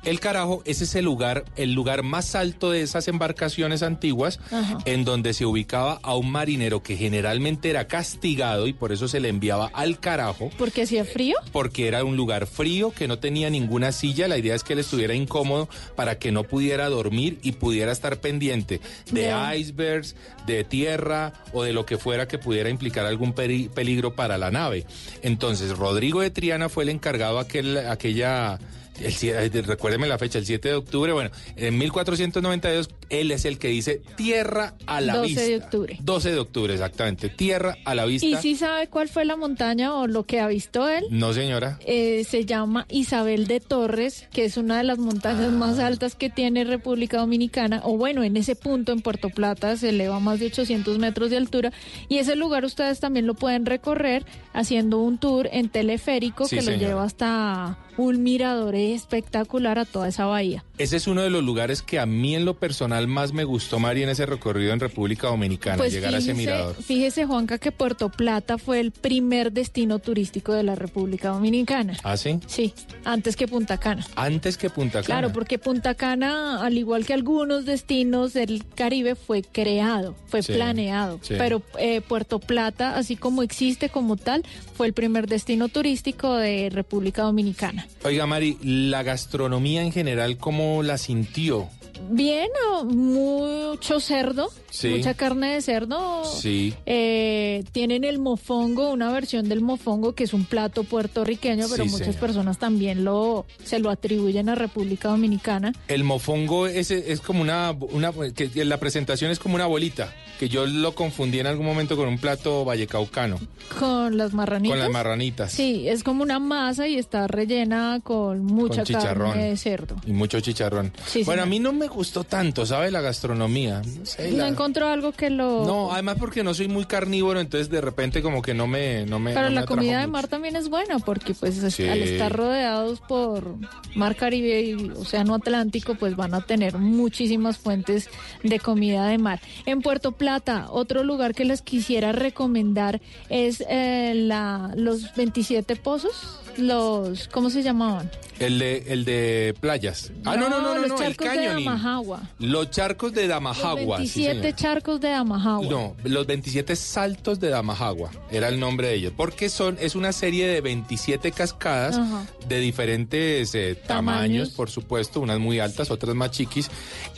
El carajo es ese lugar, el lugar más alto de esas embarcaciones antiguas, Ajá. en donde se ubicaba a un marinero que generalmente era castigado y por eso se le enviaba al carajo ¿Porque hacía frío? porque era un lugar frío, que no tenía ninguna silla. La idea es que él estuviera incómodo para que no pudiera dormir y pudiera estar pendiente de icebergs, de tierra o de lo que fuera que pudiera implicar algún peligro para la nave. Entonces, Rodrigo de Triana fue el encargado aquel, aquella... El, recuérdeme la fecha, el 7 de octubre. Bueno, en 1492 él es el que dice tierra a la 12 vista. de octubre. 12 de octubre, exactamente. Tierra a la vista. ¿Y si sabe cuál fue la montaña o lo que avistó él? No, señora. Eh, se llama Isabel de Torres, que es una de las montañas Ah. más altas que tiene República Dominicana, o bueno, en ese punto en Puerto Plata se eleva más de 800 metros de altura, y ese lugar ustedes también lo pueden recorrer haciendo un tour en teleférico Sí, que lo señora. lleva hasta un mirador espectacular a toda esa bahía. Ese es uno de los lugares que a mí en lo personal más me gustó, Mari, en ese recorrido en República Dominicana, Pues llegar a ese mirador. fíjese, Juanca, que Puerto Plata fue el primer destino turístico de la República Dominicana. ¿Ah, sí? Sí, antes que Punta Cana. Antes que Punta Cana. Claro, porque Punta Cana, al igual que algunos destinos del Caribe, fue creado, fue Sí, planeado. sí. Pero eh, Puerto Plata, así como existe como tal, fue el primer destino turístico de República Dominicana. Oiga, Mari, la gastronomía en general, ¿cómo la sintió? Bien, mucho cerdo, Sí. mucha carne de cerdo. Sí. Eh, tienen el mofongo, una versión del mofongo que es un plato puertorriqueño, pero Sí, muchas señor. personas también lo se lo atribuyen a República Dominicana. El mofongo es, es como una, una que la presentación es como una bolita, que yo lo confundí en algún momento con un plato vallecaucano, Con las marranitas. con las marranitas. Sí, es como una masa y está rellena con mucha Con carne de cerdo. Y mucho chicharrón. Sí, bueno, señor. a mí no me gustó tanto, ¿sabe? La gastronomía. No sé, No la- encontró algo que lo... No, además porque no soy muy carnívoro, entonces de repente como que no me... No me Pero no me la comida de mucho. mar también es buena porque pues Sí. al estar rodeados por mar Caribe y Océano Atlántico pues van a tener muchísimas fuentes de comida de mar. En Puerto Plata, otro lugar que les quisiera recomendar es eh, la, los 27 pozos, los, ¿cómo se llamaban? El de, el de playas. Ah, no, no, no, no, los no, el charcos de canyoning. Damajagua. Los charcos de Damajagua. Los sí, 27 señor. charcos de Damajagua. No, los 27 saltos de Damajagua era el nombre de ellos, porque son es una serie de 27 cascadas Ajá. de diferentes eh, tamaños, Tamaños. por supuesto, unas muy altas, otras más chiquis,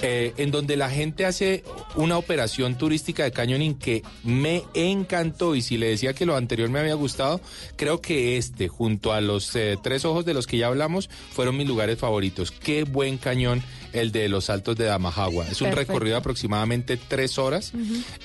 eh, en donde la gente hace una operación turística de cañoning que me encantó y si le decía que lo anterior me había gustado, creo que este, junto a los eh, tres ojos de los que ya hablamos, fueron mis lugares favoritos. Qué buen cañón el de los saltos de Damajagua. Es un Perfecto. recorrido de aproximadamente tres horas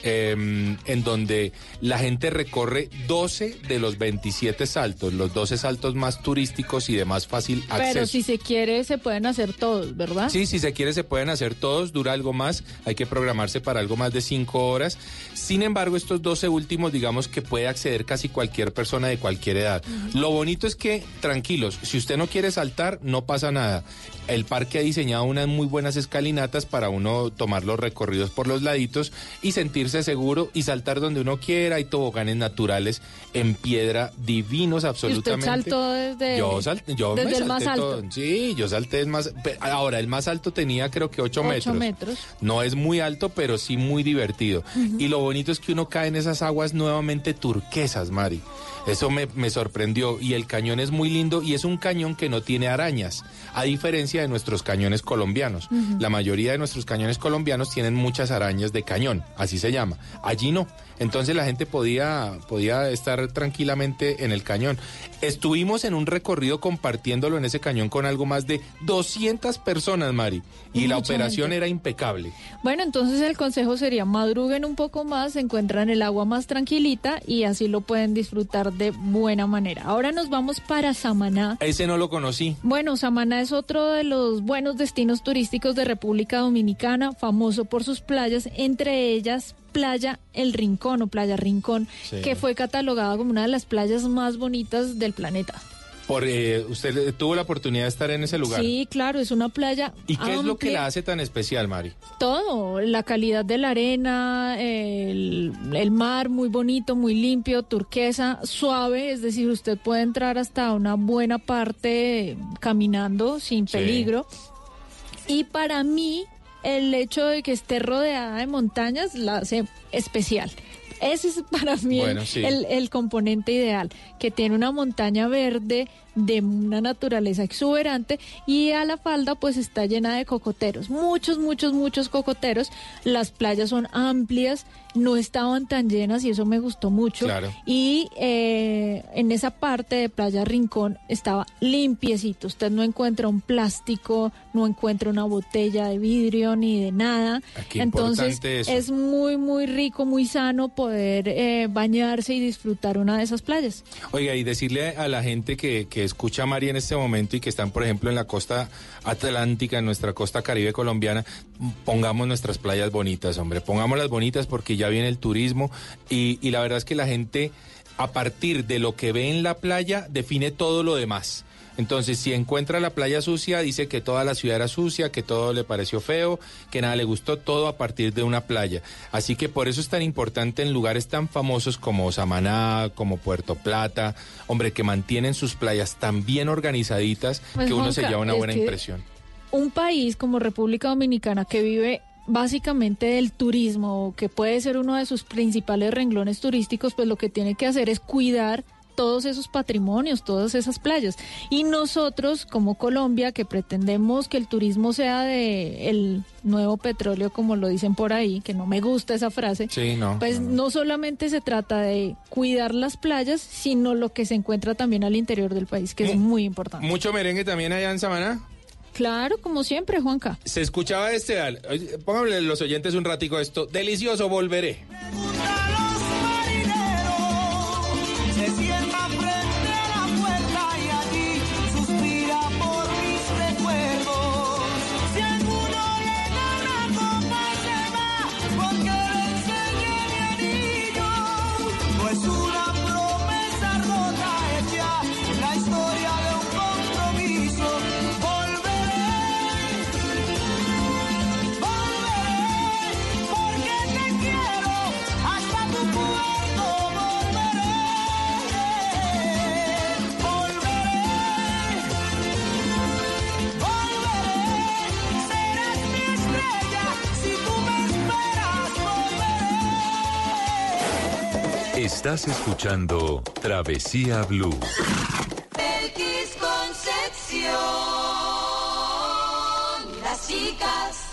eh, en donde la gente recorre 12 de los 27 saltos, los 12 saltos más turísticos y de más fácil acceso. Pero si se quiere se pueden hacer todos, ¿verdad? Sí, si se quiere se pueden hacer todos, dura algo más, hay que programarse para algo más de cinco horas. Sin embargo, estos 12 últimos, digamos que puede acceder casi cualquier persona de cualquier edad. Lo bonito es que, tranquilos, si usted no quiere saltar, no pasa nada. El parque ha diseñado unas muy buenas escalinatas para uno tomar los recorridos por los laditos y sentirse seguro y saltar donde uno quiera. Hay toboganes naturales en piedra divinos Y usted absolutamente. saltó desde, Yo salté, yo me desde el más alto. todo. Sí, yo salté el más. Ahora, el más alto tenía creo que 8 Ocho metros. metros. No es muy alto, pero sí muy divertido. Y lo bonito es que uno cae en esas aguas nuevamente turquesas, Mari. Eso me, me sorprendió. Y el cañón es muy lindo y es un cañón que no tiene arañas, a diferencia de nuestros cañones colombianos. La mayoría de nuestros cañones colombianos tienen muchas arañas de cañón, así se llama. Allí no. Entonces la gente podía, podía estar tranquilamente en el cañón. Estuvimos en un recorrido compartiéndolo en ese cañón con algo más de 200 personas, Mari. Y la operación gente. era impecable. Bueno, entonces el consejo sería madruguen un poco más, encuentran el agua más tranquilita y así lo pueden disfrutar de buena manera. Ahora nos vamos para Samaná. Ese no lo conocí. Bueno, Samaná es otro de los buenos destinos turísticos de República Dominicana, famoso por sus playas, entre ellas Playa El Rincón o Playa Rincón, Sí. que fue catalogada como una de las playas más bonitas del planeta. Por, eh, usted eh, tuvo la oportunidad de estar en ese lugar. Sí, claro, es una playa ¿Y qué es lo que la hace tan especial, Mari? Todo, la calidad de la arena, el, el mar muy bonito, muy limpio, turquesa, suave, es decir, usted puede entrar hasta una buena parte caminando sin Sí. peligro. Y para mí, el hecho de que esté rodeada de montañas la hace especial. Ese es para mí el- Bueno, sí. el, el componente ideal, que tiene una montaña verde de una naturaleza exuberante y a la falda pues está llena de cocoteros, muchos, muchos, muchos cocoteros. Las playas son amplias, no estaban tan llenas y eso me gustó mucho. Claro. Y eh, en esa parte de Playa Rincón estaba limpiecito. Usted no encuentra un plástico, no encuentra una botella de vidrio ni de nada. Ah, Entonces es muy, muy rico, muy sano poder eh, bañarse y disfrutar una de esas playas. Oiga, y decirle a la gente que, que escucha a Mari en este momento y que están, por ejemplo, en la costa atlántica, en nuestra costa caribe colombiana, pongamos nuestras playas bonitas, hombre, pongámoslas bonitas porque ya viene el turismo y, y la verdad es que la gente, a partir de lo que ve en la playa, define todo lo demás. Entonces, si encuentra la playa sucia, dice que toda la ciudad era sucia, que todo le pareció feo, que nada le gustó, todo a partir de una playa. Así que por eso es tan importante en lugares tan famosos como Samaná, como Puerto Plata, hombre, que mantienen sus playas tan bien organizaditas Pues, que uno se lleva una buena impresión. un país como República Dominicana que vive básicamente del turismo, que puede ser uno de sus principales renglones turísticos, pues lo que tiene que hacer es cuidar todos esos patrimonios, todas esas playas. Y nosotros, como Colombia, que pretendemos que el turismo sea de el nuevo petróleo, como lo dicen por ahí, que no me gusta esa frase, Sí, no. pues no solamente se trata de cuidar las playas, sino lo que se encuentra también al interior del país, que es muy importante. Mucho merengue también allá en Samaná. Claro, como siempre, Juanca. Se escuchaba este, pónganle los oyentes un ratico esto. Delicioso, volveré. Estás escuchando Travesía Blue. X Concepción. Las chicas,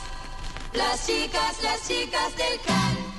las chicas, las chicas del can.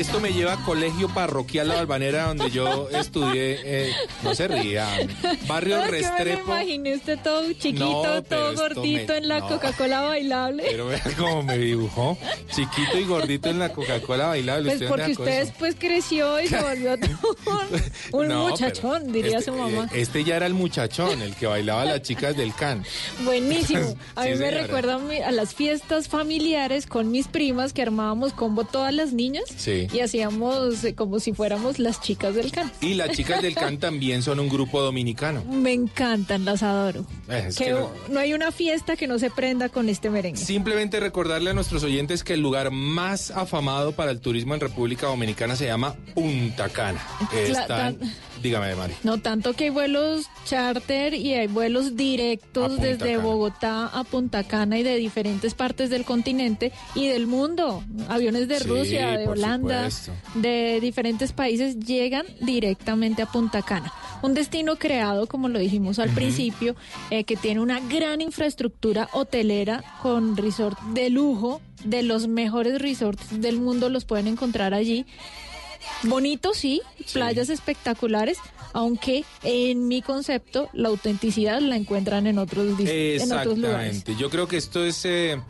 Esto me lleva a Colegio Parroquial La Balvanera, donde yo estudié, eh, no se ría, Barrio No, es que me Restrepo. imaginé usted todo chiquito, No, todo gordito me- en la no. Coca-Cola bailable. Pero vea cómo me dibujó, chiquito y gordito en la Coca-Cola bailable. pues ¿usted porque usted después creció y se volvió todo un muchachón, diría este, su mamá. eh, Este ya era el muchachón, el que bailaba a las chicas del can. Buenísimo. A Sí, mí me recuerda a las fiestas familiares con mis primas que armábamos combo todas las niñas Sí. Y hacíamos eh, como si fuéramos las chicas del can. Y las chicas del can también son un grupo dominicano. Me encantan, las adoro. Eh, es que que no, no hay una fiesta que no se prenda con este merengue. Simplemente recordarle a nuestros oyentes que el lugar más afamado para el turismo en República Dominicana se llama Punta Cana. Están Dígame, Mari. No tanto que hay vuelos charter y hay vuelos directos desde Cana. Bogotá a Punta Cana y de diferentes partes del continente y del mundo. Aviones de Sí, Rusia, de Holanda, supuesto. de diferentes países llegan directamente a Punta Cana. Un destino creado, como lo dijimos al principio, eh, que tiene una gran infraestructura hotelera con resort de lujo, de los mejores resorts del mundo los pueden encontrar allí. Bonito, sí, playas espectaculares, aunque en mi concepto la autenticidad la encuentran en otros, en otros lugares. Exactamente. Yo creo que esto es, eh,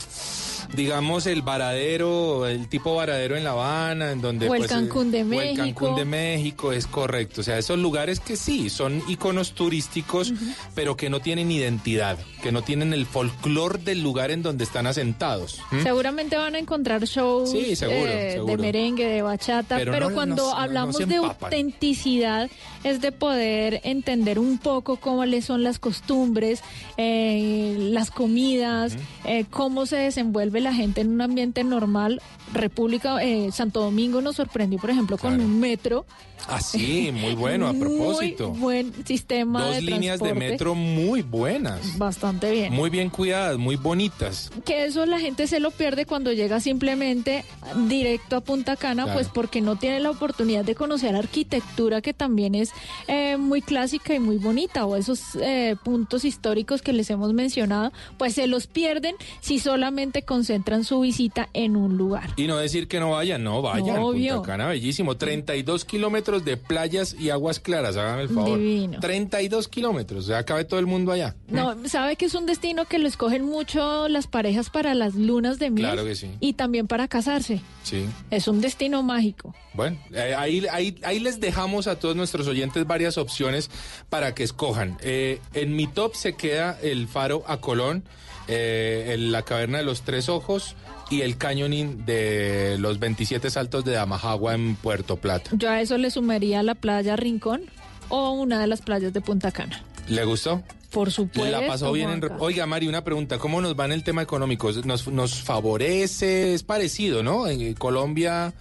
digamos, el varadero, el tipo varadero en La Habana, en donde... O el pues, eh, Cancún de o el Cancún México. de México, es correcto. O sea, esos lugares que sí, son iconos turísticos, pero que no tienen identidad, que no tienen el folclor del lugar en donde están asentados. ¿m? Seguramente van a encontrar shows Sí, seguro, eh, seguro. de merengue, de bachata, Pero pero, no- cuando no- no- no hablamos de autenticidad es de poder entender un poco cómo les son las costumbres, eh, las comidas, eh, cómo se desenvuelve la gente en un ambiente normal. República, eh, Santo Domingo nos sorprendió, por ejemplo, con un metro. Ah, sí, muy bueno, a propósito. Muy buen sistema Dos de líneas de metro muy buenas. Bastante bien. Muy bien cuidadas, muy bonitas. que eso la gente se lo pierde cuando llega simplemente directo a Punta Cana, Claro. pues porque no tiene la oportunidad de conocer arquitectura que también es eh, muy clásica y muy bonita, o esos eh, puntos históricos que les hemos mencionado, pues se los pierden si solamente concentran su visita en un lugar. Y no decir que no vayan, no vayan. Obvio. Punta Cana, bellísimo. 32 kilómetros de playas y aguas claras, hágame el favor. Divino. 32 kilómetros, ya cabe todo el mundo allá. No, sabe que es un destino que lo escogen mucho las parejas para las lunas de miel Claro que sí. y también para casarse. Sí. Es un destino mágico. Bueno, eh, ahí, ahí, ahí les dejamos a todos nuestros oyentes varias opciones para que escojan. Eh, en mi top se queda el faro a Colón, eh, el- la caverna de los tres ojos y el cañoning de los 27 saltos de Damajagua en Puerto Plata. Yo a eso le sumaría la playa Rincón o una de las playas de Punta Cana. ¿Le gustó? Por supuesto. La pasó bien en... Oiga, Mari, una pregunta. ¿Cómo nos va en el tema económico? ¿Nos, nos favorece? Es parecido, ¿no? En Colombia,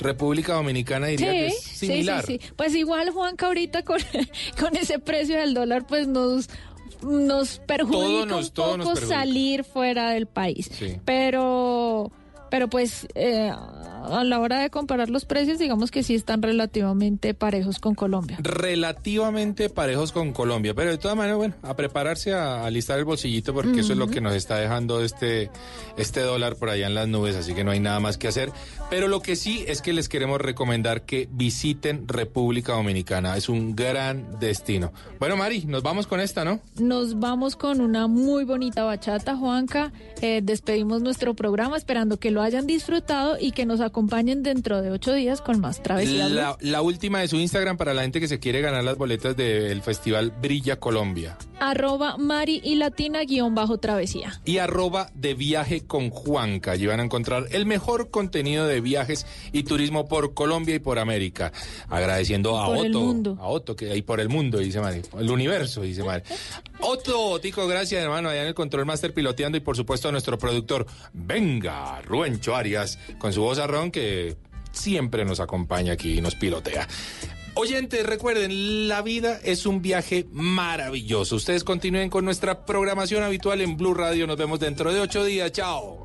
República Dominicana diría que es sí, similar. sí, sí. Pues igual, Juanca, ahorita con, con ese precio del dólar, pues nos, nos perjudica un nos poco salir fuera del país. Sí. Pero, pero pues eh, a la hora de comparar los precios, digamos que sí están relativamente parejos con Colombia. relativamente parejos con Colombia, pero de todas maneras, bueno, a prepararse a alistar el bolsillito porque eso es lo que nos está dejando este, este dólar por allá en las nubes, así que no hay nada más que hacer. Pero lo que sí es que les queremos recomendar que visiten República Dominicana, es un gran destino. Bueno, Mari, nos vamos con esta, ¿no? Nos vamos con una muy bonita bachata, Juanca. Eh, despedimos nuestro programa esperando que lo hayan disfrutado y que nos acompañen dentro de ocho días con más travesías. Blue. La, la última de su Instagram para la gente que se quiere ganar las boletas del festival Brilla Colombia. Arroba Mari y Latina guion bajo travesía. y arroba de viaje con Juanca. Allí van a encontrar el mejor contenido de viajes y turismo por Colombia y por América. Agradeciendo a Por el Otto, mundo. a Otto que hay por el mundo, dice Mari, el universo, dice Mari. Otto, Tico, gracias hermano, allá en el Control Master piloteando y por supuesto a nuestro productor, venga, Ruencho Arias, con su voz arrón que siempre nos acompaña aquí y nos pilotea. Oyentes, recuerden, la vida es un viaje maravilloso. Ustedes continúen con nuestra programación habitual en Blue Radio. Nos vemos dentro de ocho días. Chao.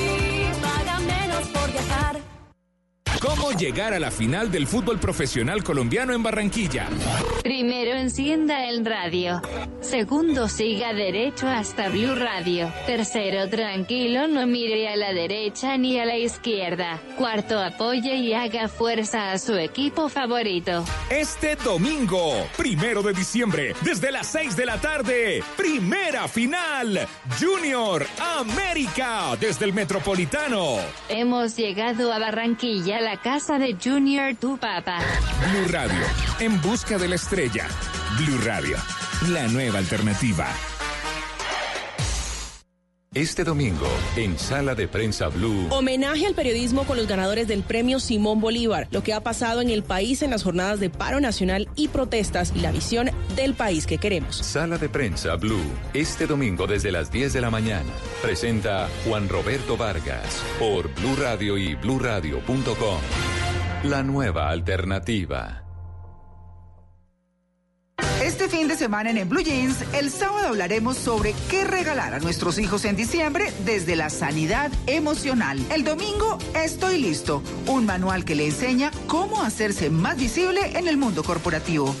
cómo llegar a la final del fútbol profesional colombiano en Barranquilla. Primero encienda el radio. Segundo, siga derecho hasta Blue Radio. Tercero, tranquilo, no mire a la derecha ni a la izquierda. Cuarto, apoye y haga fuerza a su equipo favorito. Este domingo, primero de diciembre, desde las 6 de la tarde, primera final, Junior América, desde el Metropolitano. Hemos llegado a Barranquilla, la casa de Junior Tu Papa. Blue Radio, en busca de la estrella. Blue Radio, la nueva alternativa. Este domingo, en Sala de Prensa Blue. Homenaje al periodismo con los ganadores del premio Simón Bolívar, lo que ha pasado en el país en las jornadas de paro nacional y protestas y la visión del país que queremos. Sala de Prensa Blue, este domingo desde las 10 de la mañana. Presenta Juan Roberto Vargas por Blue Radio y bluradio.com. La nueva alternativa. Este fin de semana en, en Blue Jeans, el sábado hablaremos sobre qué regalar a nuestros hijos en diciembre desde la sanidad emocional. El domingo, estoy listo, un manual que le enseña cómo hacerse más visible en el mundo corporativo.